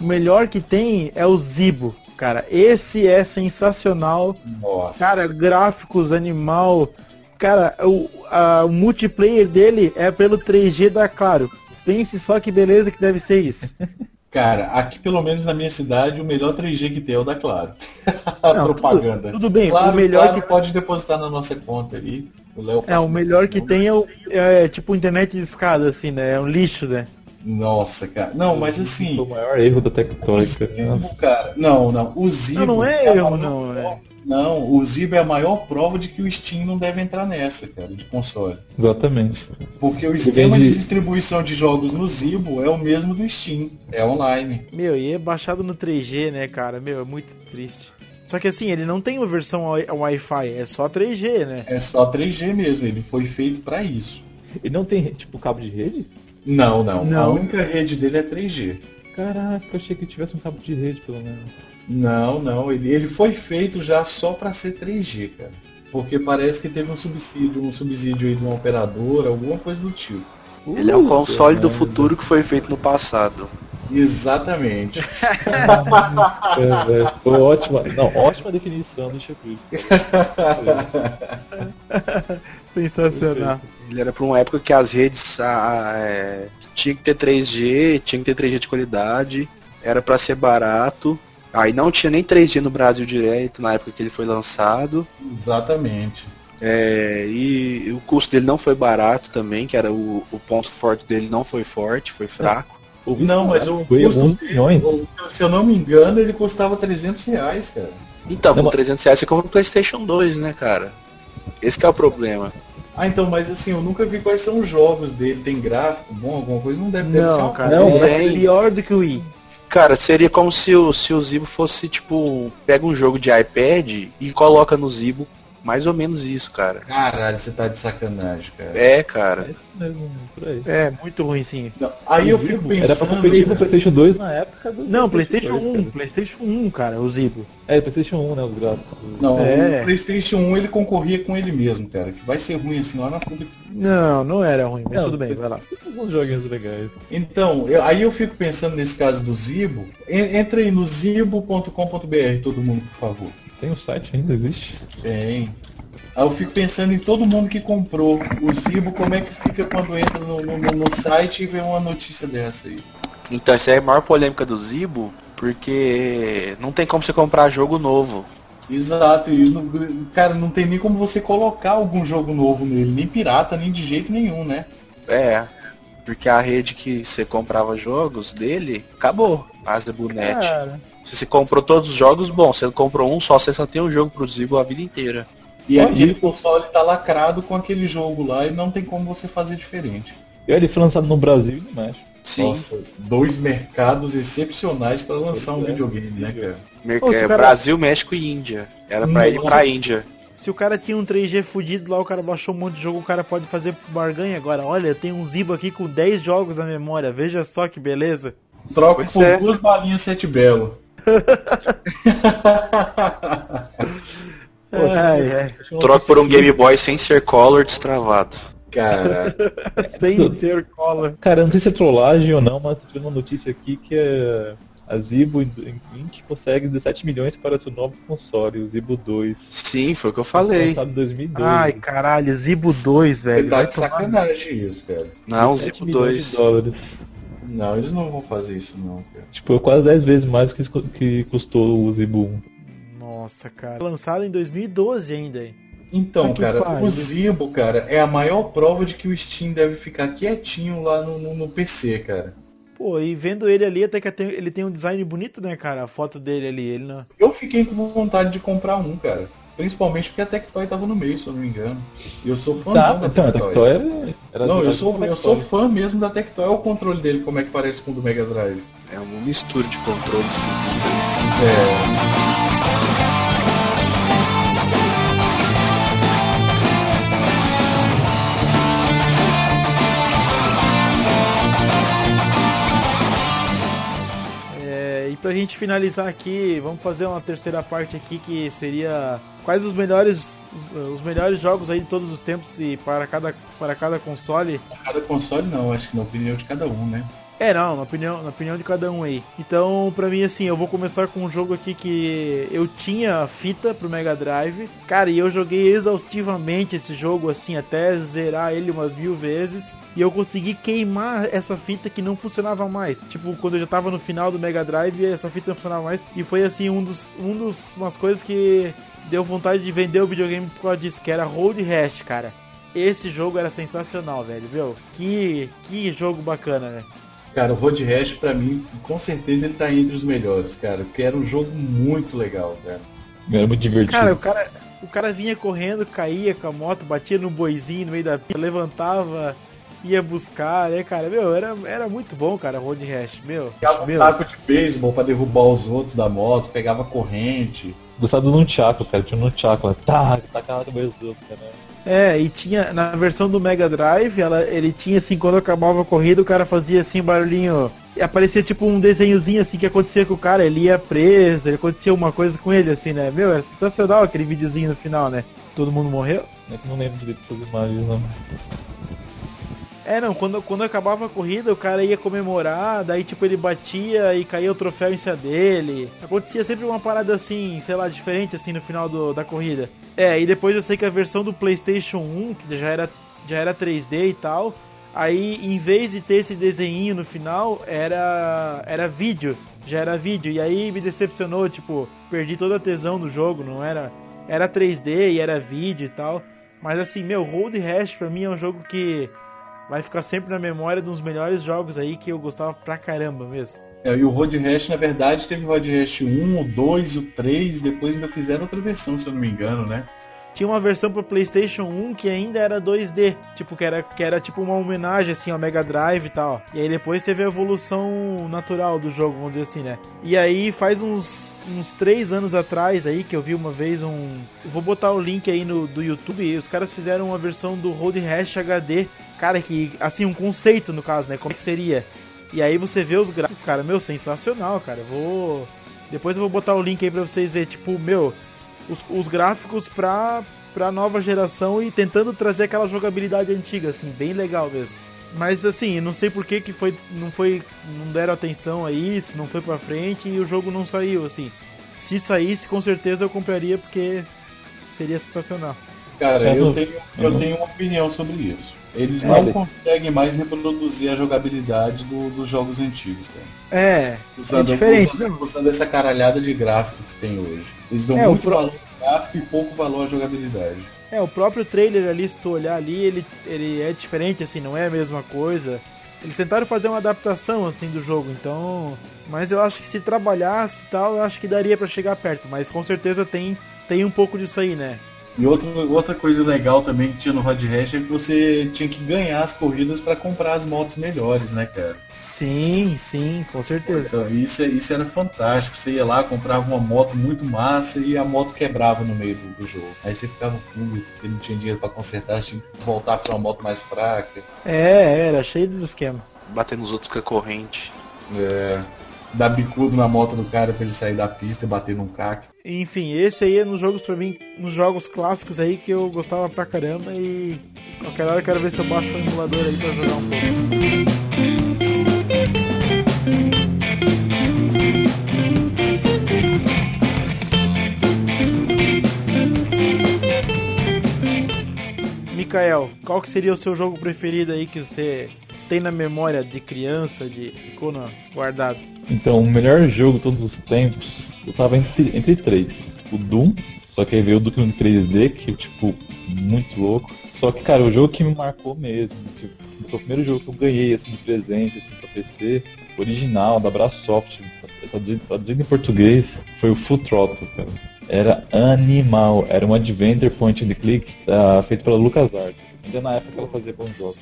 O melhor que tem é o Zibo, cara. Esse é sensacional. Nossa. Cara, gráficos, animal. Cara, o, a- o multiplayer dele é pelo 3G da Claro. Pense só que beleza que deve ser isso. Cara, aqui pelo menos na minha cidade, o melhor 3G que tem é o da Claro. Não, Propaganda. tudo- tudo bem, claro, o melhor claro, que- pode depositar na nossa conta ali. O Léo É, o melhor que tem é, o, é tipo internet de escada, assim, né? É um lixo, né? Nossa, cara. Não, mas assim. O maior erro da Tectonica. O Zibo, cara. Não, não. O Zibo. Não, não é a erro, maior não, é. Não, o Zibo é a maior prova de que o Steam não deve entrar nessa, cara, de console. Exatamente. Porque o esquema vende- de distribuição de jogos no Zibo é o mesmo do Steam. É online. Meu, e é baixado no 3G, né, cara? Meu, é muito triste. Só que assim, ele não tem uma versão Wi- Wi-Fi, é só 3G, né? É só 3G mesmo, ele foi feito pra isso. E não tem, tipo, cabo de rede? Não, não, A Não. única rede dele é 3G. Caraca, eu achei que tivesse um cabo de rede, pelo menos. Não, não, ele, ele foi feito já só pra ser 3G, cara. Porque parece que teve um subsídio, um subsídio aí de uma operadora, alguma coisa do tipo. Ele é o console do futuro que foi feito no passado. Exatamente. É, foi ótima. Não, ótima definição, deixa eu ver. Sensacional. Ele era pra uma época que as redes ah, é, tinha que ter 3G, tinha que ter 3G de qualidade, era pra ser barato. Aí não tinha nem 3G no Brasil direito na época que ele foi lançado. Exatamente. É, e o custo dele não foi barato também, que era o, o ponto forte dele não foi forte, foi fraco. Ouvi Não, mas o foi custo milhões. o- se eu não me engano, ele custava 300 reais, cara. Então, com mas- 300 reais você compra o PlayStation 2, né, cara? Esse que é o problema. Ah, então, mas assim, eu nunca vi quais são os jogos dele. Tem gráfico bom, alguma coisa? Não deve, deve ser Não, cara, Não, é pior do que o Wii. Cara, seria como se o, se o Zibo fosse, tipo, pega um jogo de iPad e coloca no Zibo. Mais ou menos isso, cara. Caralho, você tá de sacanagem, cara. É, É cara. isso mesmo, por aí. É, muito ruim sim. Não, aí eu fico pensando. Era pra competir com o PlayStation 2 na época do. Não, PlayStation 2, 1, cara. PlayStation 1, cara, o Zibo. É, PlayStation 1, né? Os gráficos. Não, É. o PlayStation 1 ele concorria com ele mesmo, cara. Que vai ser ruim assim lá na frente. Não, não era ruim, mas Não, tudo bem, vai lá. Alguns joguinhos legais. Então, eu- aí eu fico pensando nesse caso do Zibo. En- Entra aí no zibo.com.br, todo mundo, por favor. Tem um site ainda, existe? Tem. Aí eu fico pensando em todo mundo que comprou o Zibo, como é que fica quando entra no, no- no site e vê uma notícia dessa aí. Então, essa é a maior polêmica do Zibo, porque não tem como você comprar jogo novo. Exato, e não- cara, não tem nem como você colocar algum jogo novo nele, nem pirata, nem de jeito nenhum, né? É, porque a rede que você comprava jogos dele acabou, a Zebunet. Cara, Se você comprou todos os jogos, bom, você comprou um só, você só tem um jogo pro Zibo a vida inteira. E Olha. aquele console tá lacrado com aquele jogo lá e não tem como você fazer diferente. E ele foi lançado no Brasil e no México. Sim, Nossa, dois mercados excepcionais para lançar um é. videogame, né, cara? Mer- Ô, se é, cara- Brasil, México e Índia. Era pra ir Nossa. pra Índia. Se o cara tinha um 3G fudido lá, o cara baixou um monte de jogo, o cara pode fazer barganha agora. Olha, tem um Zibo aqui com 10 jogos na memória, veja só que beleza. Troca Pois por é. duas balinhas sete belo. Ai, ai. Troca por um Game Boy sem ser color destravado. Cara, Sem ser cola. Cara, não sei se é trollagem ou não, mas tive uma notícia aqui que é a Zibo Inc. consegue 17 milhões para seu novo console, o Zibo 2. Sim, foi o que eu falei. Lançado em 2012. Ai, caralho, Zibo 2, você velho. tá vai de sacanagem isso, cara. Não, 17 Zibo milhões 2. Não, eles não vão fazer isso não, cara. Tipo, é quase 10 vezes mais do que que custou o Zibo 1. Nossa, cara. Lançado em 2012 ainda, hein? Então, que cara, pariu. o Zibo, cara, é a maior prova de que o Steam deve ficar quietinho lá no, no, no PC, cara. Pô, e vendo ele ali, até que ele tem um design bonito, né, cara? A foto dele ali, ele não... Eu fiquei com vontade de comprar um, cara. Principalmente porque a Tectoy tava no meio, se eu não me engano. E eu sou fãzão Tá, da então, a Tectoy. Tectoy era, Não, eu sou, eu sou fã mesmo da Tectoy. Olha o controle dele, como é que parece com o do Mega Drive. É uma mistura de controle esquisita. É, É, e pra gente finalizar aqui, vamos fazer uma terceira parte aqui que seria quais os melhores os, melhores jogos aí de todos os tempos e para cada para cada console. cada console não, acho que na opinião de cada um, né? É, não, na opinião, na opinião de cada um aí. Então, pra mim, assim, eu vou começar com um jogo aqui que eu tinha a fita pro Mega Drive. Cara, e eu joguei exaustivamente esse jogo, assim, até zerar ele umas mil vezes. E eu consegui queimar essa fita que não funcionava mais. Tipo, quando eu já tava no final do Mega Drive, essa fita não funcionava mais. E foi, assim, um dos, um dos umas coisas que deu vontade de vender o videogame por causa disso, que era Road Rash, cara. Esse jogo era sensacional, velho, viu? Que, que jogo bacana, né? Cara, o Road Rash, pra mim, com certeza ele tá entre os melhores, cara. Porque era um jogo muito legal, cara. Era muito divertido. Cara, o cara, o cara vinha correndo, caía com a moto, batia no boizinho no meio da pista, levantava, ia buscar, né, cara? Meu, era, era muito bom, cara, Road Rash, meu. Pegava um meu. taco de beisebol pra derrubar os outros da moto, pegava corrente. Gostava do Nunchaku, cara. Tinha um Nunchaku lá. Tá, tacava no meio dos outros, cara. É, e tinha, na versão do Mega Drive, ela, ele tinha assim, quando acabava a corrida, o cara fazia assim, barulhinho. E aparecia tipo um desenhozinho assim que acontecia com o cara, ele ia preso, ele acontecia uma coisa com ele, assim, né? Meu, é sensacional aquele videozinho no final, né? Todo mundo morreu? É eu não lembro direito dessas imagens, não. É, não, quando, quando acabava a corrida, o cara ia comemorar, daí tipo ele batia e caía o troféu em cima dele. Acontecia sempre uma parada assim, sei lá, diferente assim no final do, da corrida. É, e depois eu sei que a versão do PlayStation 1, que já era, já era 3D e tal, aí em vez de ter esse desenho no final, era, era vídeo, já era vídeo. E aí me decepcionou, tipo, perdi toda a tesão do jogo, não era. Era 3D e era vídeo e tal. Mas assim, meu, Road Rash pra mim é um jogo que vai ficar sempre na memória dos melhores jogos aí que eu gostava pra caramba mesmo. É, e o Road Rash, na verdade, teve o Road Rash 1, o 2, o 3, depois ainda fizeram outra versão, se eu não me engano, né? tinha uma versão pro PlayStation 1 que ainda era 2D, tipo que era que era tipo uma homenagem assim ao Mega Drive e tal. E aí depois teve a evolução natural do jogo, vamos dizer assim, né? E aí faz uns uns três anos atrás aí que eu vi uma vez um. Eu vou botar o link aí no do YouTube. E os caras fizeram uma versão do Road Rash HD. Cara, que assim, um conceito no caso, né? Como que seria? E aí você vê os gráficos, cara, meu, sensacional, cara. Eu vou. Depois eu vou botar o link aí pra vocês verem, tipo, meu, os, os gráficos pra, pra nova geração e tentando trazer aquela jogabilidade antiga, assim, bem legal mesmo. Mas assim, não sei por que, que foi, não foi. não deram atenção a isso, não foi pra frente e o jogo não saiu, assim. Se saísse, com certeza eu compraria porque seria sensacional. Cara, É, eu tenho, eu Uhum. tenho uma opinião sobre isso. Eles É, não ele- conseguem mais reproduzir a jogabilidade do- dos jogos antigos, cara. É, é Usando, diferente. usando, usando essa caralhada de gráfico que tem hoje. Eles dão É, o muito pro- valor ao gráfico e pouco valor à jogabilidade. É, o próprio trailer ali, se tu olhar ali, ele, ele é diferente, assim, não é a mesma coisa. Eles tentaram fazer uma adaptação, assim, do jogo, então... Mas eu acho que se trabalhasse e tal, eu acho que daria pra chegar perto. Mas com certeza tem, tem um pouco disso aí, né? E outra, outra coisa legal também que tinha no Rod Rash é que você tinha que ganhar as corridas pra comprar as motos melhores, né, cara? Sim, sim, com certeza. Então, isso, isso era fantástico. Você ia lá, comprava uma moto muito massa e a moto quebrava no meio do, do jogo. Aí você ficava puto, porque não tinha dinheiro pra consertar, tinha que voltar pra uma moto mais fraca. É, era cheio dos esquemas. Bater nos outros com a corrente. É, dar bicudo na moto do cara pra ele sair da pista e bater num caco. Enfim, esse aí é nos jogos pra mim, nos jogos clássicos aí que eu gostava pra caramba e qualquer hora eu quero ver se eu baixo o emulador aí pra jogar um pouco. Mikael, qual que seria o seu jogo preferido aí que você tem na memória de criança, de ficou na- guardado? Então, o melhor jogo de todos os tempos, eu tava entre, entre três. O Doom, só que aí veio o Doom em 3D, que tipo, muito louco. Só que, cara, o jogo que me marcou mesmo, que foi o primeiro jogo que eu ganhei assim, de presente assim, pra PC, original, da Brasoft, traduzido, traduzido em português, foi o Full Throttle, cara. Era animal, era um adventure point and click ah, feito pela LucasArts. Ainda na época ela fazia bons jogos.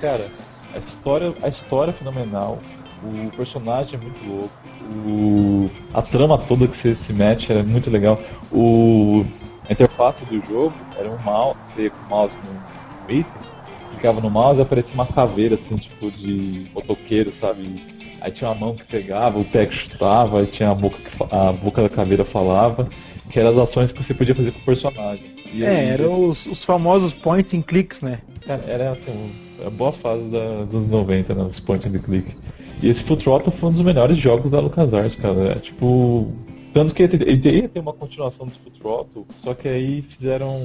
Cara, a história, a história é fenomenal, o personagem é muito louco, o, a trama toda que você se mete era muito legal. O, a interface do jogo era um mouse, você com o mouse no item, clicava no mouse e aparecia uma caveira assim, tipo de motoqueiro, sabe? Aí tinha uma mão que pegava, o pé que chutava, aí tinha a boca, que, a boca da caveira falava, que eram as ações que você podia fazer com o personagem. E É, eram os, os famosos point and clicks, né? Cara, era assim, um- a boa fase da- dos 90, né? Os point and click. E esse Full Throttle foi um dos melhores jogos da LucasArts, cara. É tipo. Tanto que ele, ia ter uma continuação do Full Throttle, só que aí fizeram.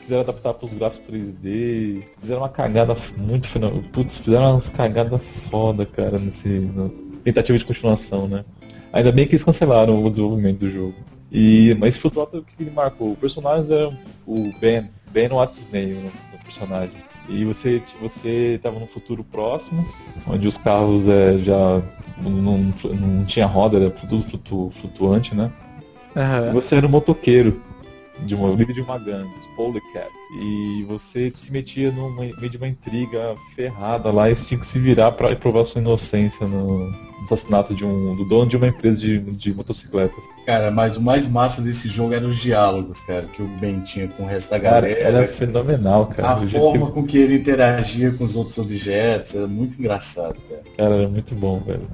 Fizeram adaptar pros gráficos 3D, fizeram uma cagada muito final. Putz, fizeram umas cagadas foda, cara, nesse. na tentativa de continuação, né? Ainda bem que eles cancelaram o desenvolvimento do jogo. E, mas Full Throttle o que ele marcou? O personagem era o Ben, Ben Watney, o nome do personagem. E você você estava num futuro próximo, onde os carros é, já não, não, tinha roda, era tudo flutu, flutuante, né? E Aham. você era um motoqueiro, de uma, líder de uma gangue, Polecat. E você se metia no meio de uma intriga ferrada lá e você tinha que se virar para provar sua inocência no assassinato de um, do dono de uma empresa de, de motocicletas. Cara, mas o mais massa desse jogo eram os diálogos, cara, que o Ben tinha com o resto da Cara, galera. era fenomenal, cara. a forma que- com que ele interagia com os outros objetos era muito engraçado, cara. Cara, era muito bom, velho.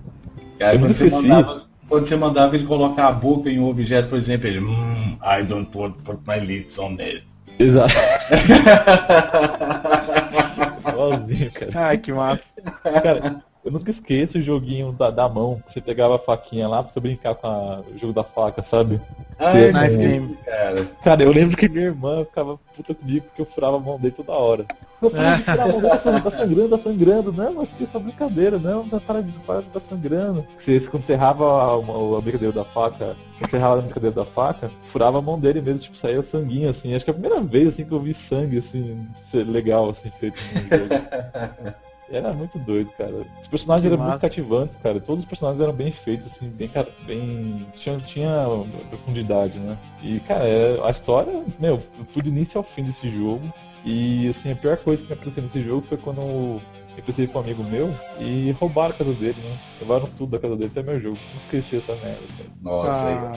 Cara, Eu esqueci. mandava, quando você mandava ele colocar a boca em um objeto, por exemplo, ele. Hum, I don't want to put my lips on it. Exato. Igualzinho, cara. Ai, que massa. Cara, eu nunca esqueço o joguinho da, da mão, que você pegava a faquinha lá pra você brincar com a- o jogo da faca, sabe? Ai, Knife que game. cara. Cara, eu lembro que minha irmã ficava puta comigo porque eu furava a mão dele toda hora. Eu falava, "Fura a mão dele, tá sangrando, tá sangrando. Não, mas isso é só brincadeira, não, tá para de para de tá sangrando. Você, quando você errava a, brincadeira da faca, quando você errava a brincadeira da faca, furava a mão dele mesmo, tipo, saía sanguinho assim. Acho que é a primeira vez assim que eu vi sangue assim, legal, assim, feito no jogo. Era muito doido, cara. Os personagens Que eram massa. muito cativantes, cara. Todos os personagens eram bem feitos, assim, bem. bem... Tinha, tinha profundidade, né? E, cara, é- a história, meu, eu fui do início ao fim desse jogo. E, assim, a pior coisa que me aconteceu nesse jogo foi quando eu pensei com um amigo meu e roubaram a casa dele, né? Levaram tudo da casa dele até meu jogo. Não esqueci essa merda, cara. Nossa, Ah.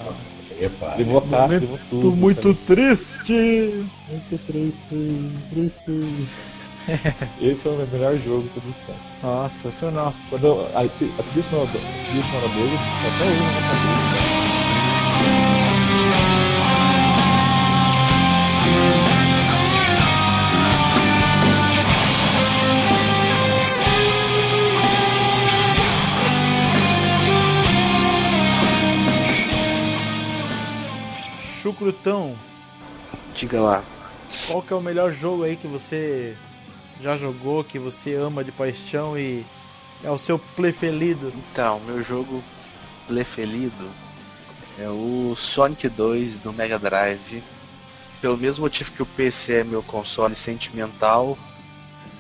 aí, epa. Levou a Momento levou tudo. Tô muito triste. cara. Muito triste, triste. Esse foi o melhor jogo todos os tempos. Nossa, sensacional. Quando eu, a, a trilha sonora dele, tá até hoje cabeça, cara. Chucrutão, Diga lá. qual que é o melhor jogo aí que você já jogou, que você ama de paixão e é o seu preferido? Então, meu jogo preferido é o Sonic 2 do Mega Drive. Pelo mesmo motivo que o PC é meu console sentimental,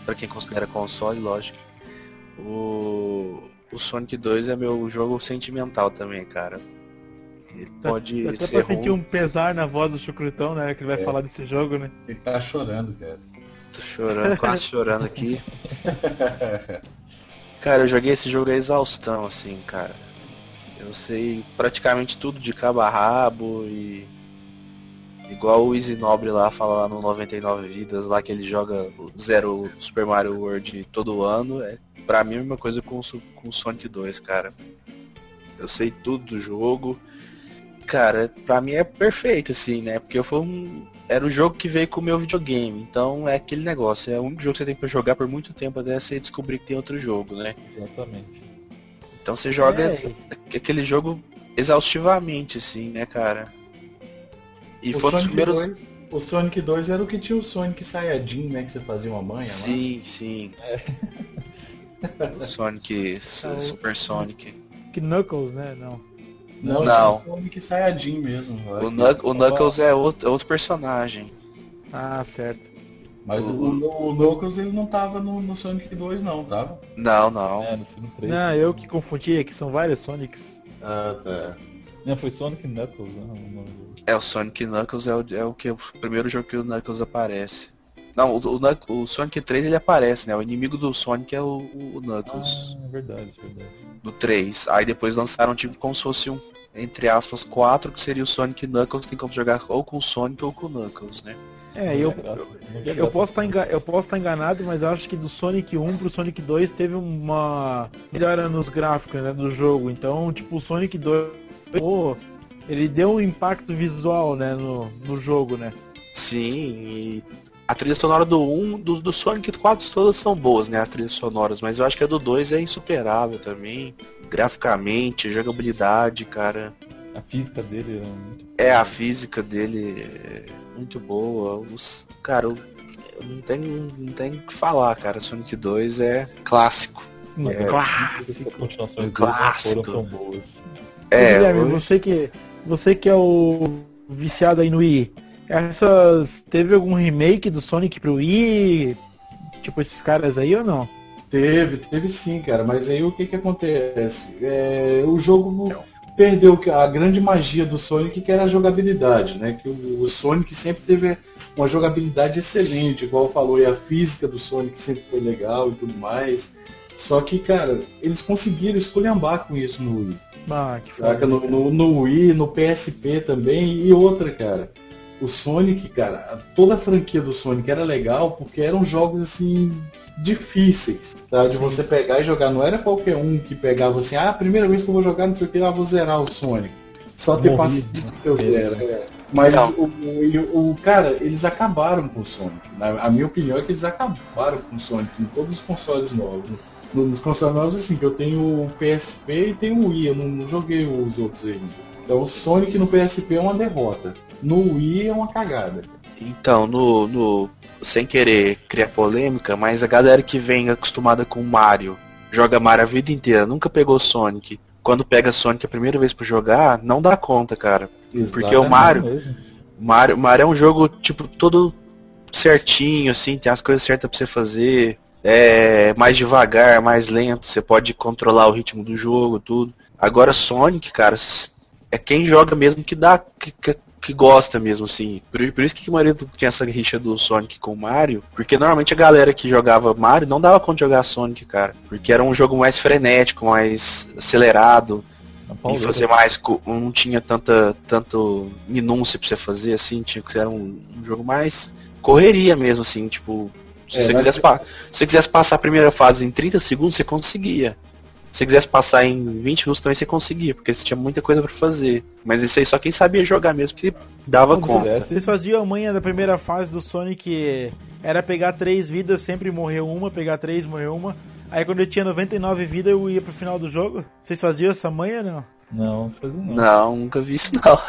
pra quem considera console, lógico. O, o Sonic 2 é meu jogo sentimental também, cara. Ele pode Dá até ser pra sentir um pesar na voz do Chucrutão, né? Que ele vai É. falar desse jogo, né? Ele tá chorando, cara. Tô chorando, quase chorando aqui. Cara, eu joguei esse jogo a exaustão, assim, cara. Eu sei praticamente tudo de cabo a rabo e. Igual o Easy Nobre lá fala lá no 99 Vidas, lá que ele joga Zero Super Mario World todo ano. É, pra mim é a mesma coisa com, o Su- com o Sonic 2, cara. Eu sei tudo do jogo. Cara, pra mim é perfeito, assim, né? Porque foi um. Era o jogo que veio com o meu videogame. Então é aquele negócio, é o único jogo que você tem pra jogar por muito tempo até você descobrir que tem outro jogo, né? Exatamente. Então você joga É, aquele jogo exaustivamente, assim, né, cara? E o, foram os Sonic primeiros. 2, o Sonic 2 era o que tinha o Sonic Saiyajin, né? Que você fazia uma manha lá. Sim, sim. O Sonic, É o- Super Sonic. que Knuckles, né? Não. Não, Não. tinha o Sonic Saiyajin mesmo. O, Knuck- o Knuckles é outro, é outro personagem. Ah, certo. Mas o, o, o Knuckles ele não tava no, no Sonic 2 não, tava? Não, não. É, no filme 3. Não, eu que confundi, é que são vários Sonics. Ah, tá. Não, foi Sonic Knuckles, né? o nome do- É o Sonic Knuckles é o, é o que o primeiro jogo que o Knuckles aparece. Não, o, o, Knuck- o Sonic 3 ele aparece, né? O inimigo do Sonic é o, o Knuckles. Ah, é verdade, verdade. do 3. Aí depois lançaram tipo como se fosse um, entre aspas, 4, que seria o Sonic Knuckles, tem como jogar ou com o Sonic ou com o Knuckles, né? É, eu, não vê eu, graça. posso estar enga- eu posso estar enganado, mas eu acho que do Sonic 1 pro Sonic 2 teve uma melhora nos gráficos né, do jogo. Então, tipo, o Sonic 2, pô, ele deu um impacto visual né, no, no jogo, né? Sim, e a trilha sonora do 1, do, do Sonic 4 todas são boas, né? As trilhas sonoras, mas eu acho que a do 2 é insuperável também. Graficamente, jogabilidade, cara. A física dele é muito. É, a física dele é muito boa. Os, cara, eu, eu não tenho não tenho o que falar, cara. Sonic 2 é clássico. É, clássico. continuações Clássico. foram tão boas. É, Guilherme, hoje- você que você que é o viciado aí no Wii, essas teve algum remake do Sonic pro Wii? Tipo esses caras aí ou não? Teve, teve sim, cara. Mas aí o que que acontece? É, o jogo perdeu a grande magia do Sonic, que era a jogabilidade, né? Que o, o Sonic sempre teve uma jogabilidade excelente, igual falou, e a física do Sonic sempre foi legal e tudo mais. Só que, cara, eles conseguiram esculhambar com isso no Wii. Ah, que foda. No, no, no Wii, no PSP também, e outra, cara. O Sonic, cara, toda a franquia do Sonic era legal porque eram jogos assim difíceis, tá? De você pegar e jogar. Não era qualquer um que pegava assim, ah, a primeira vez que eu vou jogar, não sei o que, ah, vou zerar o Sonic. Só ter paciência que eu zero. é. Mas o, o, o- cara, eles acabaram com o Sonic. Na, a minha opinião é que eles acabaram com o Sonic em todos os consoles novos. No- Nos consoles novos, assim, que eu tenho o PSP e tenho o Wii, eu não, não joguei os outros ainda. Então o Sonic no PSP é uma derrota. No Wii é uma cagada. Então, no, no. Sem querer criar polêmica, mas a galera que vem acostumada com Mario, joga Mario a vida inteira, nunca pegou Sonic. Quando pega Sonic a primeira vez pra jogar, não dá conta, cara. Porque o Exatamente. Mario- mesmo. Mario, Mario é um jogo, tipo, todo certinho, assim, tem as coisas certas pra você fazer. é mais devagar, mais lento, você pode controlar o ritmo do jogo, tudo. Agora Sonic, cara, é quem joga mesmo que dá que, que, que gosta mesmo, assim. Por, por isso que o marido tinha essa rixa do Sonic com o Mario, porque normalmente a galera que jogava Mario não dava conta de jogar Sonic, cara. Porque era um jogo mais frenético, mais acelerado. E fazer mais. Não tinha tanta tanto minúcia pra você fazer, assim, tinha que ser um, um jogo mais correria mesmo, assim, tipo. Se, É, você quisesse se você quisesse passar a primeira fase em 30 segundos, você conseguia. Se você quisesse passar em 20 minutos também você conseguia, porque você tinha muita coisa pra fazer. Mas isso aí só quem sabia jogar mesmo que dava Quando conta. Vocês faziam a manha da primeira fase do Sonic era pegar três vidas, sempre morrer uma, pegar três, morrer uma. Aí quando eu tinha 99 vidas eu ia pro final do jogo. Vocês faziam essa manha não? Não, fazia não. Não, nunca vi isso não.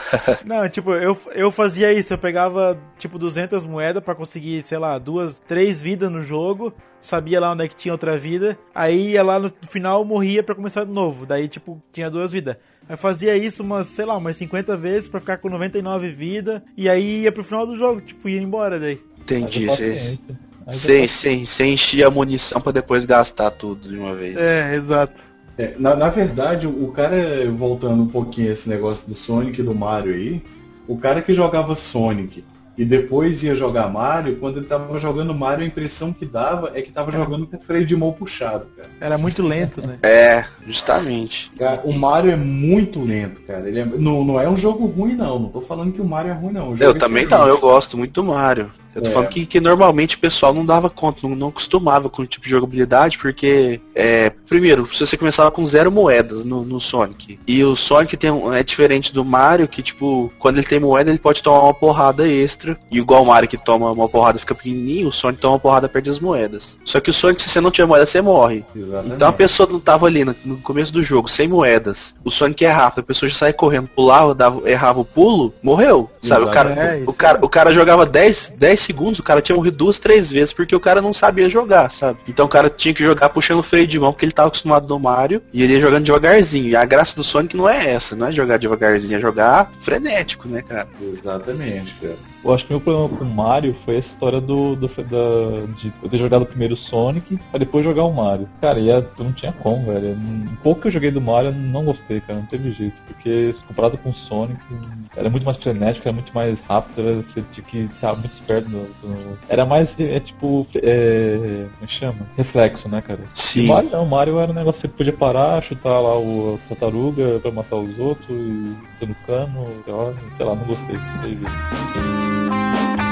Não, tipo, eu, eu fazia isso, eu pegava tipo 200 moedas pra conseguir, sei lá, duas, três vidas no jogo, sabia lá onde é que tinha outra vida, aí ia lá no final morria pra começar de novo, daí tipo tinha duas vidas. Aí fazia isso umas, sei lá, umas 50 vezes pra ficar com 99 vidas, e aí ia pro final do jogo, tipo, ia embora daí. Entendi. Você, você, você enchia a munição pra depois gastar tudo de uma vez. É, exato. É, na, na verdade, o cara, voltando um pouquinho a esse negócio do Sonic e do Mario aí, o cara que jogava Sonic e depois ia jogar Mario, quando ele tava jogando Mario, a impressão que dava é que tava jogando com o freio de mão puxado, cara. Era muito lento, né? É, justamente. Cara, O Mario é muito lento, cara. Ele é- não, não é um jogo ruim, não. Não tô falando que o Mario é ruim, não. Eu também não, eu gosto muito do Mario. Eu tô É. falando que, que normalmente o pessoal não dava conta, não, não acostumava com o tipo de jogabilidade, porque, é, primeiro, se você começava com zero moedas no, no Sonic, e o Sonic tem um- é diferente do Mario, que, tipo, quando ele tem moeda, ele pode tomar uma porrada extra, e igual o Mario que toma uma porrada e fica pequenininho, o Sonic toma uma porrada e perde as moedas. Só que o Sonic, se você não tiver moeda, você morre. Exatamente. Então a pessoa não tava ali no, no começo do jogo, sem moedas. O Sonic é rápido, a pessoa já sai correndo, pulava, dava, errava o pulo, morreu. Sabe? O cara, Exatamente. o, cara, o cara jogava 10, 10 segundos, o cara tinha morrido duas, três vezes, porque o cara não sabia jogar, sabe? Então o cara tinha que jogar puxando o freio de mão, porque ele tava acostumado no Mario, e ele ia jogando devagarzinho. E a graça do Sonic não é essa, não é jogar devagarzinho, é jogar frenético, né, cara? Exatamente, cara. Eu acho que meu problema com o Mario foi a história do, do da, de eu ter jogado primeiro o Sonic pra depois jogar o Mario. Cara, e a- não tinha como, velho. Um pouco que eu joguei do Mario eu não gostei, cara. Não teve jeito. Porque comparado com o Sonic, era muito mais frenético, era muito mais rápido, era- você tinha que estar muito esperto. No, no- Era mais, é tipo, é, como é que chama? Reflexo, né, cara? Sim. O Mario não, o Mario era um negócio que você podia parar, chutar lá o a tartaruga pra matar os outros, e no cano, sei lá, sei lá, não gostei. Não teve jeito. Thank you.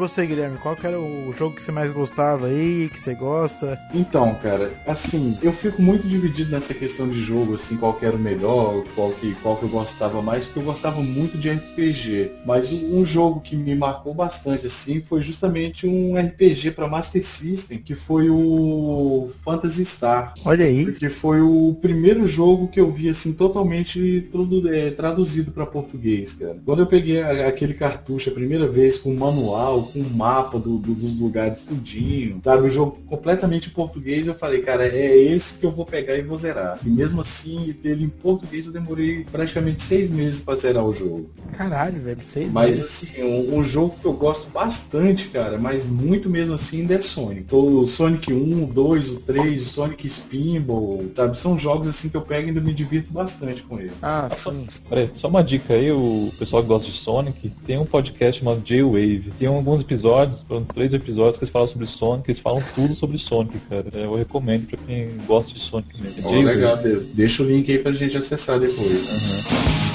Você, Guilherme, qual que era o jogo que você mais gostava aí, que você gosta? Então, cara, assim, eu fico muito dividido nessa questão de jogo, assim, qual que era o melhor, qual que, qual que eu gostava mais, porque eu gostava muito de RPG. Mas um jogo que me marcou bastante, assim, foi justamente um RPG para Master System, que foi o Phantasy Star. Olha aí. Porque foi o primeiro jogo que eu vi assim totalmente tudo é, traduzido para português, cara. Quando eu peguei aquele cartucho a primeira vez com manual, com mapa do- do- dos lugares tudinho, sabe, o jogo completamente em português, eu falei, cara, é esse que eu vou pegar e vou zerar. E mesmo assim, ele em português eu demorei praticamente seis meses para zerar o jogo. Caralho, velho. Seis Mas meses. assim, um, um jogo que eu gosto bastante, cara, mas muito mesmo assim ainda é Sonic. O Sonic 1, o 2, o 3, o Sonic Spinball, sabe? São jogos assim que eu pego e ainda me divirto bastante com eles. Ah, sim. Peraí, só uma dica aí, o pessoal que gosta de Sonic, tem um podcast chamado J-Wave. Tem alguns episódios, foram três episódios que eles falam sobre Sonic, eles falam tudo sobre Sonic, cara. Eu recomendo pra quem gosta de Sonic mesmo. Ó, legal, de- deixa o link aí pra gente acessar depois. Aham.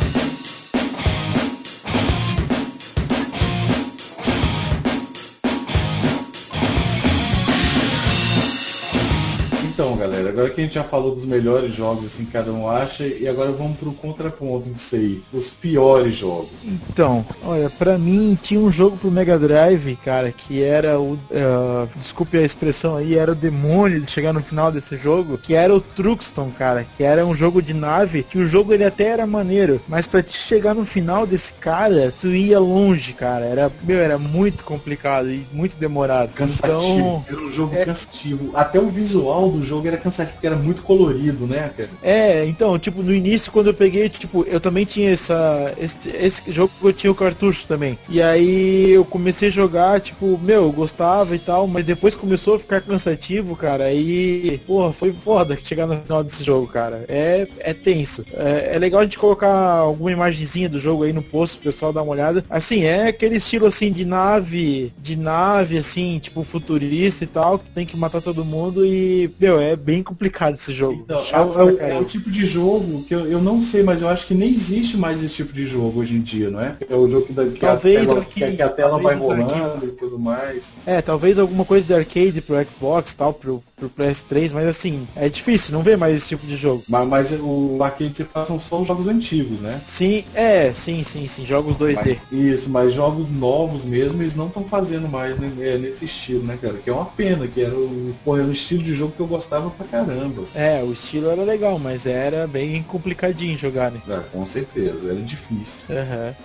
Então, galera, agora que a gente já falou dos melhores jogos, assim, cada um acha, e agora vamos pro contraponto disso aí. Os piores jogos. Então, olha, pra mim tinha um jogo pro Mega Drive, cara, que era o. ah, desculpe a expressão aí, era o demônio de chegar no final desse jogo, que era o Truxton, cara, que era um jogo de nave, que o jogo ele até era maneiro, mas pra te chegar no final desse cara, tu ia longe, cara. Era, meu, era muito complicado e muito demorado. Cansativo. Então. Era um jogo é- cansativo. Até o visual do jogo era cansativo, porque era muito colorido, né, cara? É, então, tipo, no início quando eu peguei, tipo, eu também tinha essa. Esse, esse jogo eu tinha o cartucho também. E aí eu comecei a jogar, tipo, meu, eu gostava e tal, mas depois começou a ficar cansativo, cara. Aí, porra, foi foda chegar no final desse jogo, cara. É, é tenso. É, é legal a gente colocar alguma imagenzinha do jogo aí no post pro pessoal dar uma olhada. Assim, é aquele estilo assim de nave, de nave, assim, tipo, futurista e tal, que tem que matar todo mundo e, meu, é bem complicado esse jogo. Então, é, o- pra é o- é o tipo de jogo que eu, eu não sei, mas eu acho que nem existe mais esse tipo de jogo hoje em dia, não é? É o jogo que, que Talvez a tela, aqui- que, que a tela vai rolando e tudo mais. É, talvez alguma coisa de arcade pro Xbox e tal, pro, pro PS3, mas assim, é difícil, não vê mais esse tipo de jogo. Mas, mas o arcade você faz são só os jogos antigos, né? Sim, é, sim, sim, sim, jogos 2D. Mas- isso, mas jogos novos mesmo, eles não estão fazendo mais né, é, nesse estilo, né, cara? Que é uma pena, que era o, pô, era um estilo de jogo que eu gostava pra caramba. É, o estilo era legal, mas era bem complicadinho jogar, né? Ah, com certeza, era difícil. Aham.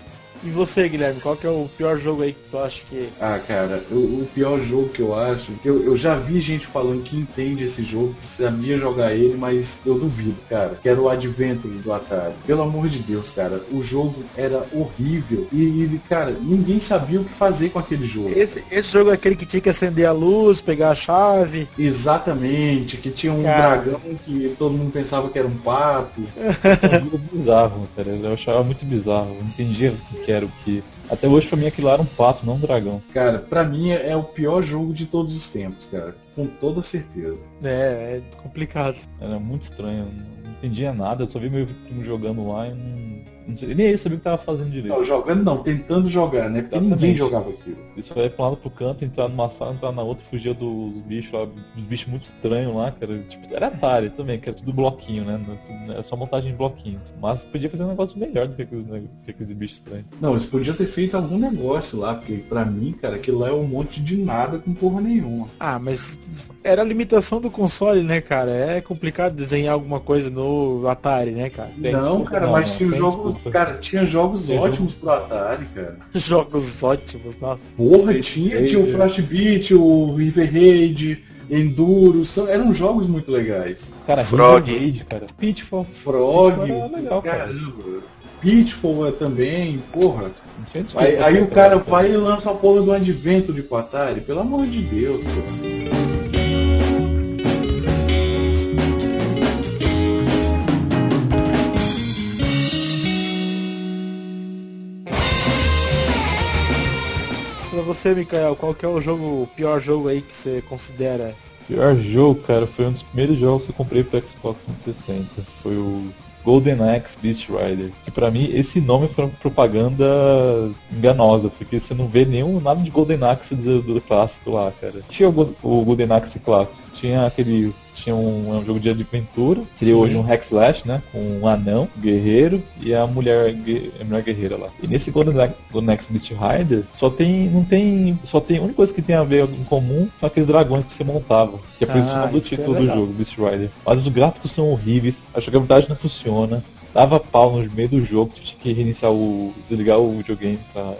E você, Guilherme, qual que é o pior jogo aí que tu acha que. Ah, cara, o, o pior jogo que eu acho, que eu, eu já vi gente falando que entende esse jogo, que sabia jogar ele, mas eu duvido, cara. Que era o Adventure do Atari. Pelo amor de Deus, cara, o jogo era horrível. E, e, cara, ninguém sabia o que fazer com aquele jogo. Esse, esse jogo é aquele que tinha que acender a luz, pegar a chave. Exatamente, que tinha um Cara. dragão que todo mundo pensava que era um pato. É um jogo bizarro, cara. Eu achava muito bizarro. Eu não entendia o que era o que. Até hoje pra mim aquilo era um pato, não um dragão. Cara, pra mim é o pior jogo de todos os tempos, cara. Com toda certeza. É, é complicado. Era muito estranho. eu Não entendia nada, eu só vi meu primo jogando lá e não. Não sei, nem ele sabia o que tava fazendo direito. Não, jogando não, tentando jogar, né? Porque Exatamente. ninguém jogava aquilo. Ele só ia pra um lado pro canto, entrar numa sala, entrar na outra, fugia dos bichos lá, dos bichos muito estranhos lá, cara. Tipo, era Atari também, que era tudo bloquinho, né? Não é tudo- É só montagem de bloquinhos. Mas podia fazer um negócio melhor do que aqueles, né, que aqueles bichos estranhos. Não, eles podiam ter feito algum negócio lá, porque pra mim, cara, aquilo lá é um monte de nada com porra nenhuma. Ah, mas era a limitação do console, né, cara? É complicado desenhar alguma coisa no Atari, né, cara? Não, cara, não, mas não, tinha tem jogos. Cara, tinha jogos Tem ótimos pro Atari, cara. Jogos ótimos, nossa. Porra, tinha, tinha o Flash Beat, o River Raid, Enduro, são, eram jogos muito legais. Cara, Frog. River Raid, cara. Pitfall. Frog, Era legal, cara. caramba. Pitfall é também, porra. Desculpa Aí, aí o comprar, cara vai e lança a porra do Adventure pro Atari, pelo amor de Deus, cara. Pra você, Mikael, qual que é o jogo, o pior jogo aí que você considera? pior jogo, cara, foi um dos primeiros jogos que eu comprei pro Xbox 360. Foi o Golden Axe Beast Rider. Que pra mim esse nome foi uma propaganda enganosa, porque você não vê nenhum nada de Golden Axe do, do clássico lá, cara. Tinha o, o Golden Axe clássico, tinha aquele. Tinha um, é um jogo de aventura, seria hoje um hack slash, né? Com um anão, um guerreiro e a mulher, a mulher guerreira lá. E nesse Golden Golden Axe Beast Rider só tem. não tem. Só tem. A única coisa que tem a ver em comum são aqueles dragões que você montava. Que é por isso o Ah, nome do isso é título do jogo, Beast Rider. Mas os gráficos são horríveis, a jogabilidade não funciona, dava pau no meio do jogo, tinha que reiniciar o. desligar o videogame pra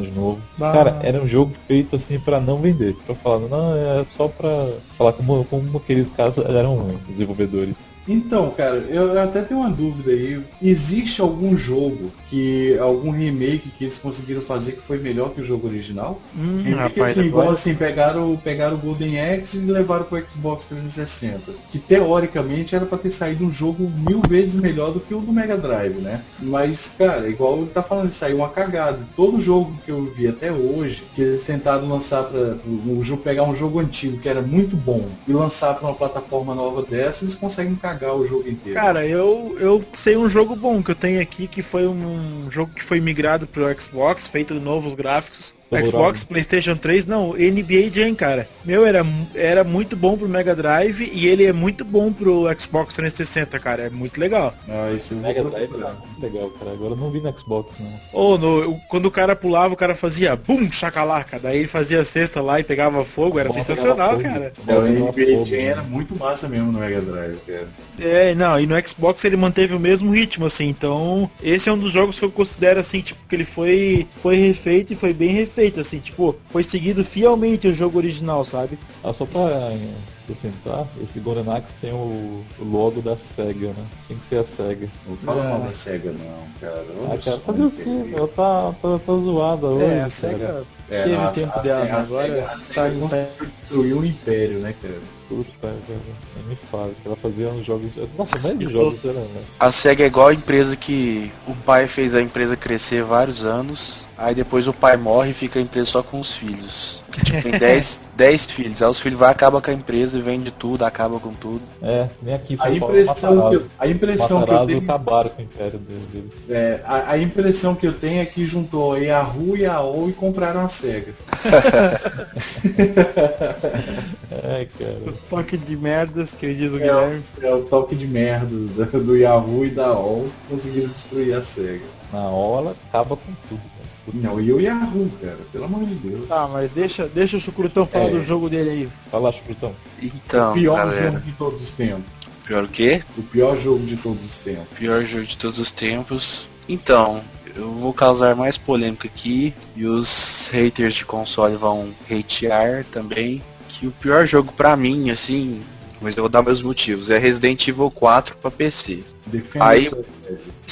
de novo. Bah. Cara, era um jogo feito assim pra não vender. Pra falar, não, é só pra falar como, como aqueles casos eram ruins, desenvolvedores. Então, cara, eu até tenho uma dúvida aí. Existe algum jogo que. algum remake que eles conseguiram fazer que foi melhor que o jogo original? Hum, Remake rapaz, assim, igual assim, pegaram, pegaram o Golden Axe e levaram pro Xbox 360. Que teoricamente era pra ter saído um jogo mil vezes melhor do que o do Mega Drive, né? Mas, cara, igual ele tá falando, saiu uma cagada. Todo jogo que eu vi até hoje, que eles tentaram lançar pra. O jogo, pegar um jogo antigo que era muito bom e lançar pra uma plataforma nova dessa, eles conseguem cagar o jogo inteiro. Cara, eu, eu sei um jogo bom que eu tenho aqui, que foi um jogo que foi migrado pro Xbox, feito novos gráficos. Xbox, Playstation 3, não, NBA Jam, cara. Meu, era, era muito bom pro Mega Drive e ele é muito bom pro Xbox 360, cara. É muito legal. Ah, isso eu vou Mega Drive muito legal, cara. Agora eu não vi no Xbox, não. Ou no, quando o cara pulava, o cara fazia bum, chacalaca. Daí ele fazia a cesta lá e pegava fogo. Era Bom, sensacional, pegava cara. fogo. É, o NBA fogo, Jam né? era muito massa mesmo no Mega Drive, cara. É, não, e no Xbox ele manteve o mesmo ritmo, assim, então esse é um dos jogos que eu considero, assim, tipo, que ele foi, foi refeito e foi bem refeito, assim, tipo, foi seguido fielmente o jogo original, sabe? Ah, só pra é, acrescentar, esse Golden Axe tem o, logo da SEGA, né? Tinha que ser a SEGA. Não fala É. mal da SEGA, não, cara. Olha Ah, cara, fazer o quê? Ela tá, tá, tá zoada hoje. É, a. SEGA É, teve o tempo a- dela, a né? agora SEGA- a tá, SEGA tá Destruiu o Império, né, cara? Puta, cara, me fala, ela fazia uns jogos. Nossa, mais de jogos era, né? A SEGA é igual a empresa que o pai fez a empresa crescer vários anos, aí depois o pai morre e fica a empresa só com os filhos. Que, tipo, tem 10, 10 filhos, aí os filhos vão acaba com a empresa e vende tudo, acaba com tudo. É, nem aqui São A Paulo. impressão, que Matarazzo. eu, a impressão que eu Matarazzo tenho, acabaram com o império deles. é, a, a impressão que eu tenho é que juntou a Yahoo e a OU e compraram a SEGA. É, cara. o toque de merdas que diz o É, Guilherme. o- é o toque de merdas do, do Yahoo e da OU conseguiram destruir a SEGA. Na hora ela acaba com tudo. Cara. Não, e o Yahoo, cara, pelo amor de Deus. Tá, mas deixa, deixa o Chucrutão falar É. do jogo dele aí. Fala, Chutão. Então, o pior galera, jogo de todos os tempos. pior o quê? O pior jogo de todos os tempos. Pior jogo de todos os tempos. Então, eu vou causar mais polêmica aqui e os haters de console vão hatear também. Que o pior jogo pra mim, assim, mas eu vou dar meus motivos, é Resident Evil 4 pra PC. Defenda Aí-.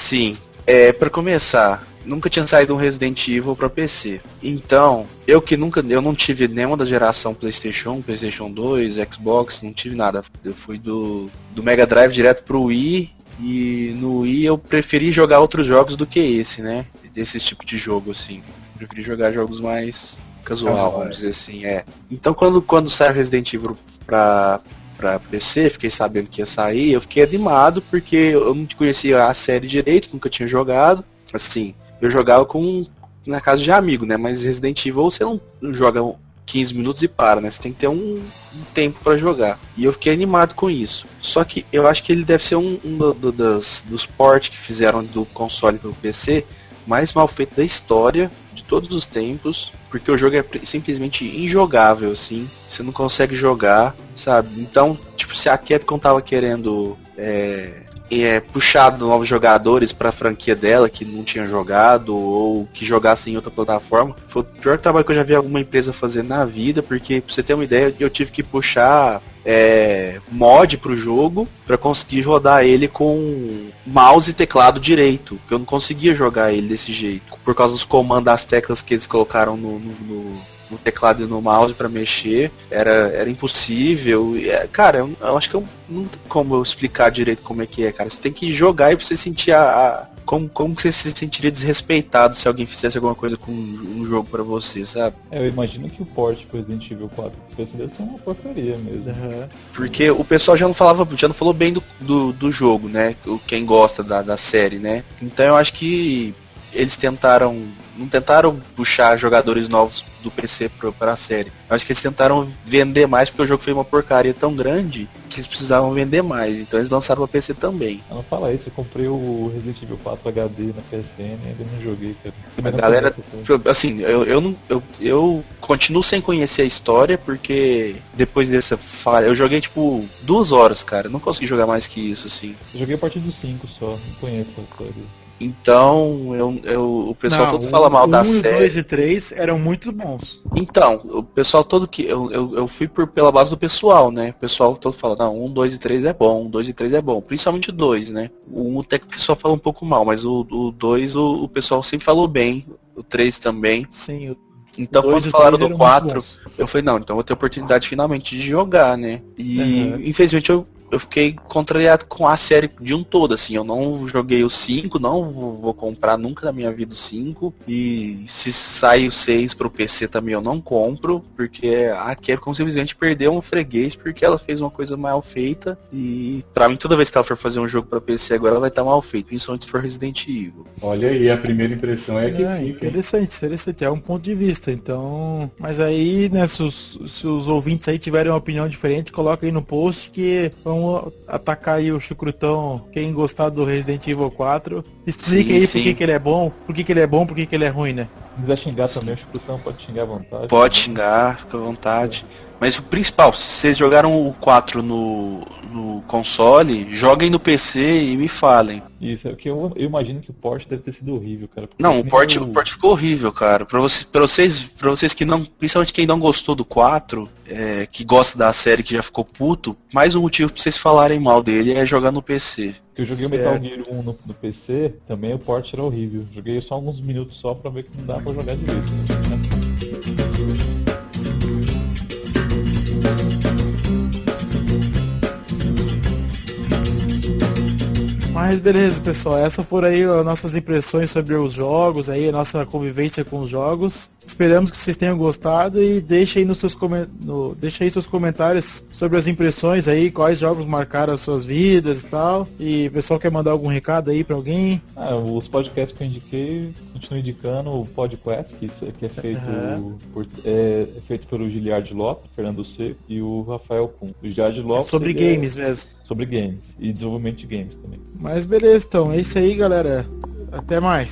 Sim, é, para começar, nunca tinha saído um Resident Evil pra PC. Então, eu que nunca, eu não tive nenhuma da geração PlayStation 1, PlayStation 2, Xbox, não tive nada. Eu fui do, do Mega Drive direto pro Wii e no Wii eu preferi jogar outros jogos do que esse, né? Desse tipo de jogo assim. Preferi jogar jogos mais casual, Casual, vamos é. dizer assim, é. Então, quando quando saiu Resident Evil pra pra PC, fiquei sabendo que ia sair, eu fiquei animado porque eu não conhecia a série direito, nunca tinha jogado. Assim, eu jogava com na casa de amigo, né? Mas Resident Evil você não joga 15 minutos e para, né? Você tem que ter um, um tempo pra jogar. E eu fiquei animado com isso. Só que eu acho que ele deve ser um, um do- das, dos ports que fizeram do console pro PC mais mal feito da história de todos os tempos, porque o jogo é simplesmente injogável, assim. Você não consegue jogar, sabe? Então, tipo, se a Capcom tava querendo é, é, puxar novos jogadores pra franquia dela que não tinha jogado ou que jogasse em outra plataforma, foi o pior trabalho que eu já vi alguma empresa fazer na vida, porque pra você ter uma ideia, eu tive que puxar é, mod pro jogo pra conseguir rodar ele com mouse e teclado direito, porque eu não conseguia jogar ele desse jeito, por causa dos comandos das teclas que eles colocaram no, no- no- no teclado e no mouse pra mexer, era, era impossível. E, é, cara, eu, eu acho que eu, não tem como eu explicar direito como é que é, cara. Você tem que jogar e você sentir a. a- como, como você se sentiria desrespeitado se alguém fizesse alguma coisa com um, um jogo pra você, sabe? É, eu imagino que o port pro Resident Evil 4 pro PC deve ser uma porcaria mesmo. Aham. Porque o pessoal já não falava, já não falou bem do, do, do jogo, né? Quem gosta da, da série, né? Então eu acho que eles tentaram. Não tentaram puxar jogadores novos do PC pro, pra série. Eu acho que eles tentaram vender mais porque o jogo foi uma porcaria tão grande que eles precisavam vender mais. Então eles lançaram pra PC também. Não fala isso, eu comprei o Resident Evil 4 HD na PSN e ainda não joguei, cara. A galera, assim, eu, eu não. Eu, eu continuo sem conhecer a história, porque depois dessa falha. Eu joguei tipo duas horas, cara. Não consegui jogar mais que isso, assim. Eu joguei a partir do 5 só, não conheço a história. Então, eu, eu, o pessoal Não, todo fala mal o da 1, série. 2 e 3 eram muito bons. Então, o pessoal todo que. Eu, eu, eu fui por, pela base do pessoal, né? O pessoal todo fala, não, 1, 2 e 3 é bom, 1, 2 e 3 é bom. Principalmente o 2, né? O 1 até que o pessoal fala um pouco mal, mas o, o 2 o, o pessoal sempre falou bem. O 3 também. Sim, o Então, 2 quando o falaram 3 do eram muito 4, bons. eu falei, não, então vou ter a oportunidade finalmente de jogar, né? E Uhum. infelizmente eu, eu fiquei contrariado com a série de um todo, assim. Eu não joguei o 5, não vou, comprar nunca na minha vida o 5. E se sai o 6 pro PC também eu não compro, porque a Capcom simplesmente perdeu um freguês porque ela fez uma coisa mal feita. E pra mim, toda vez que ela for fazer um jogo pra PC agora, ela vai estar mal feito, principalmente se for Resident Evil. Olha aí, a primeira impressão é que É, fica. hein? interessante, interessante. É um ponto de vista. Então. Mas aí, né, se os, se os ouvintes aí tiverem uma opinião diferente, coloca aí no post que vamos atacar aí o chucrutão. Quem gostar do Resident Evil 4, explica Sim, aí sim. por que, que ele é bom, por que, que ele é bom, por que, que ele é ruim, né? Se quiser xingar também, o Chutão pode xingar à vontade. Pode xingar, fica à vontade. Mas o principal, se vocês jogaram o 4 no, no console, joguem no PC e me falem. Isso, é que eu, eu imagino que o porte deve ter sido horrível, cara. Não, o port, o- o port ficou horrível, cara. Pra, você, pra, vocês, pra vocês que não. Principalmente quem não gostou do 4, é, que gosta da série que já ficou puto, mais um motivo pra vocês falarem mal dele é jogar no PC. que eu joguei o Metal Gear 1 no, no PC, também o port era horrível. Joguei só alguns minutos só pra ver que não dá pra jogar direito. né? Thank you. Mas beleza, pessoal. Essas foram aí as nossas impressões sobre os jogos, aí a nossa convivência com os jogos. Esperamos que vocês tenham gostado e deixe aí nos seus comen- no, deixe aí seus comentários sobre as impressões aí, quais jogos marcaram as suas vidas e tal. E o pessoal quer mandar algum recado aí pra alguém? Ah, os podcasts que eu indiquei, continuo indicando o PodQuest, que, é feito Aham. por, é, é feito pelo Giliard Lopes, Fernando Seco e o Rafael Kuhn. O Giliard Lopes sobre ele é games mesmo. sobre games e desenvolvimento de games também. Mas beleza, então. É isso aí, galera. Até mais.